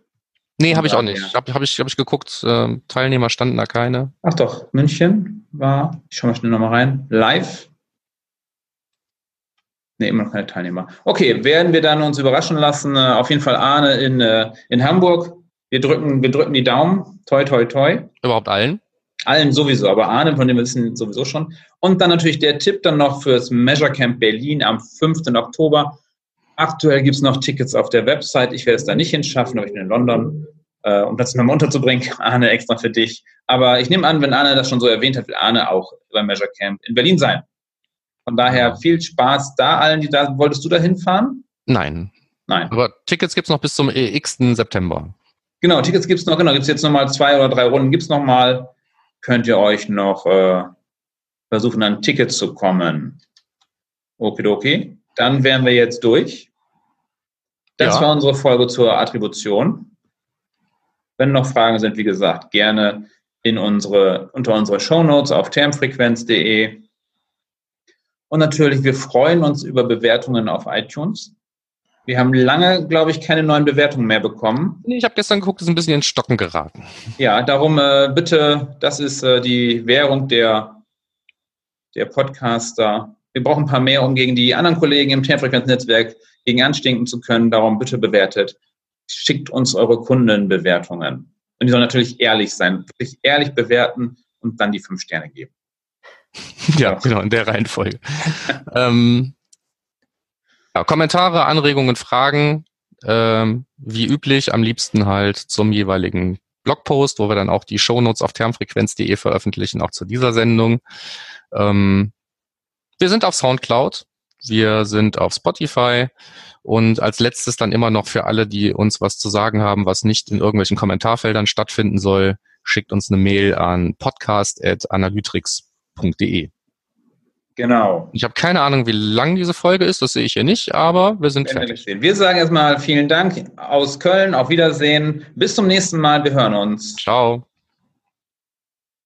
Nee, habe ich auch nicht. Habe hab ich, hab ich geguckt, äh, Teilnehmer standen da keine. Ach doch, München war, ich schaue mal schnell nochmal rein, live. Nee, immer noch keine Teilnehmer. Okay, werden wir dann uns überraschen lassen. Äh, auf jeden Fall Arne in, äh, in Hamburg. Wir drücken, wir drücken die Daumen. Toi, toi, toi. Überhaupt allen? Allen sowieso, aber Arne, von dem wir wissen sowieso schon. Und dann natürlich der Tipp dann noch fürs Measure Camp Berlin am 5. Oktober. Aktuell gibt es noch Tickets auf der Website. Ich werde es da nicht hinschaffen, aber ich bin in London, äh, um das nochmal unterzubringen. Arne extra für dich. Aber ich nehme an, wenn Arne das schon so erwähnt hat, will Arne auch beim Measure Camp in Berlin sein. Von daher viel Spaß da allen, die da. Wolltest du da hinfahren? Nein. Nein. Aber Tickets gibt es noch bis zum x. September. Genau, Tickets gibt es noch, genau, gibt es jetzt nochmal zwei oder drei Runden, gibt es nochmal könnt ihr euch noch äh, versuchen, an Tickets zu kommen. Okay, Dann wären wir jetzt durch. Das ja. war unsere Folge zur Attribution. Wenn noch Fragen sind, wie gesagt, gerne in unsere, unter unsere Shownotes auf termfrequenz.de. Und natürlich, wir freuen uns über Bewertungen auf iTunes. Wir haben lange, glaube ich, keine neuen Bewertungen mehr bekommen. Ich habe gestern geguckt, ist ein bisschen in Stocken geraten. Ja, darum äh, bitte, das ist äh, die Währung der, der Podcaster. Wir brauchen ein paar mehr, um gegen die anderen Kollegen im Termfrequenznetzwerk gegen anstinken zu können. Darum bitte bewertet. Schickt uns eure Kundenbewertungen. Und die sollen natürlich ehrlich sein, wirklich ehrlich bewerten und dann die fünf Sterne geben. Ja, genau, in der Reihenfolge. ähm, ja, Kommentare, Anregungen, Fragen, ähm, wie üblich, am liebsten halt zum jeweiligen Blogpost, wo wir dann auch die Shownotes auf termfrequenz.de veröffentlichen, auch zu dieser Sendung. Ähm, wir sind auf Soundcloud, wir sind auf Spotify und als letztes dann immer noch für alle, die uns was zu sagen haben, was nicht in irgendwelchen Kommentarfeldern stattfinden soll, schickt uns eine Mail an podcast.analytrix www.measurecamp.de. Genau. Ich habe keine Ahnung, wie lang diese Folge ist, das sehe ich hier nicht, aber wir sind wir fertig. sehen. Wir sagen erstmal vielen Dank aus Köln, auf Wiedersehen, bis zum nächsten Mal, wir hören uns. Ciao.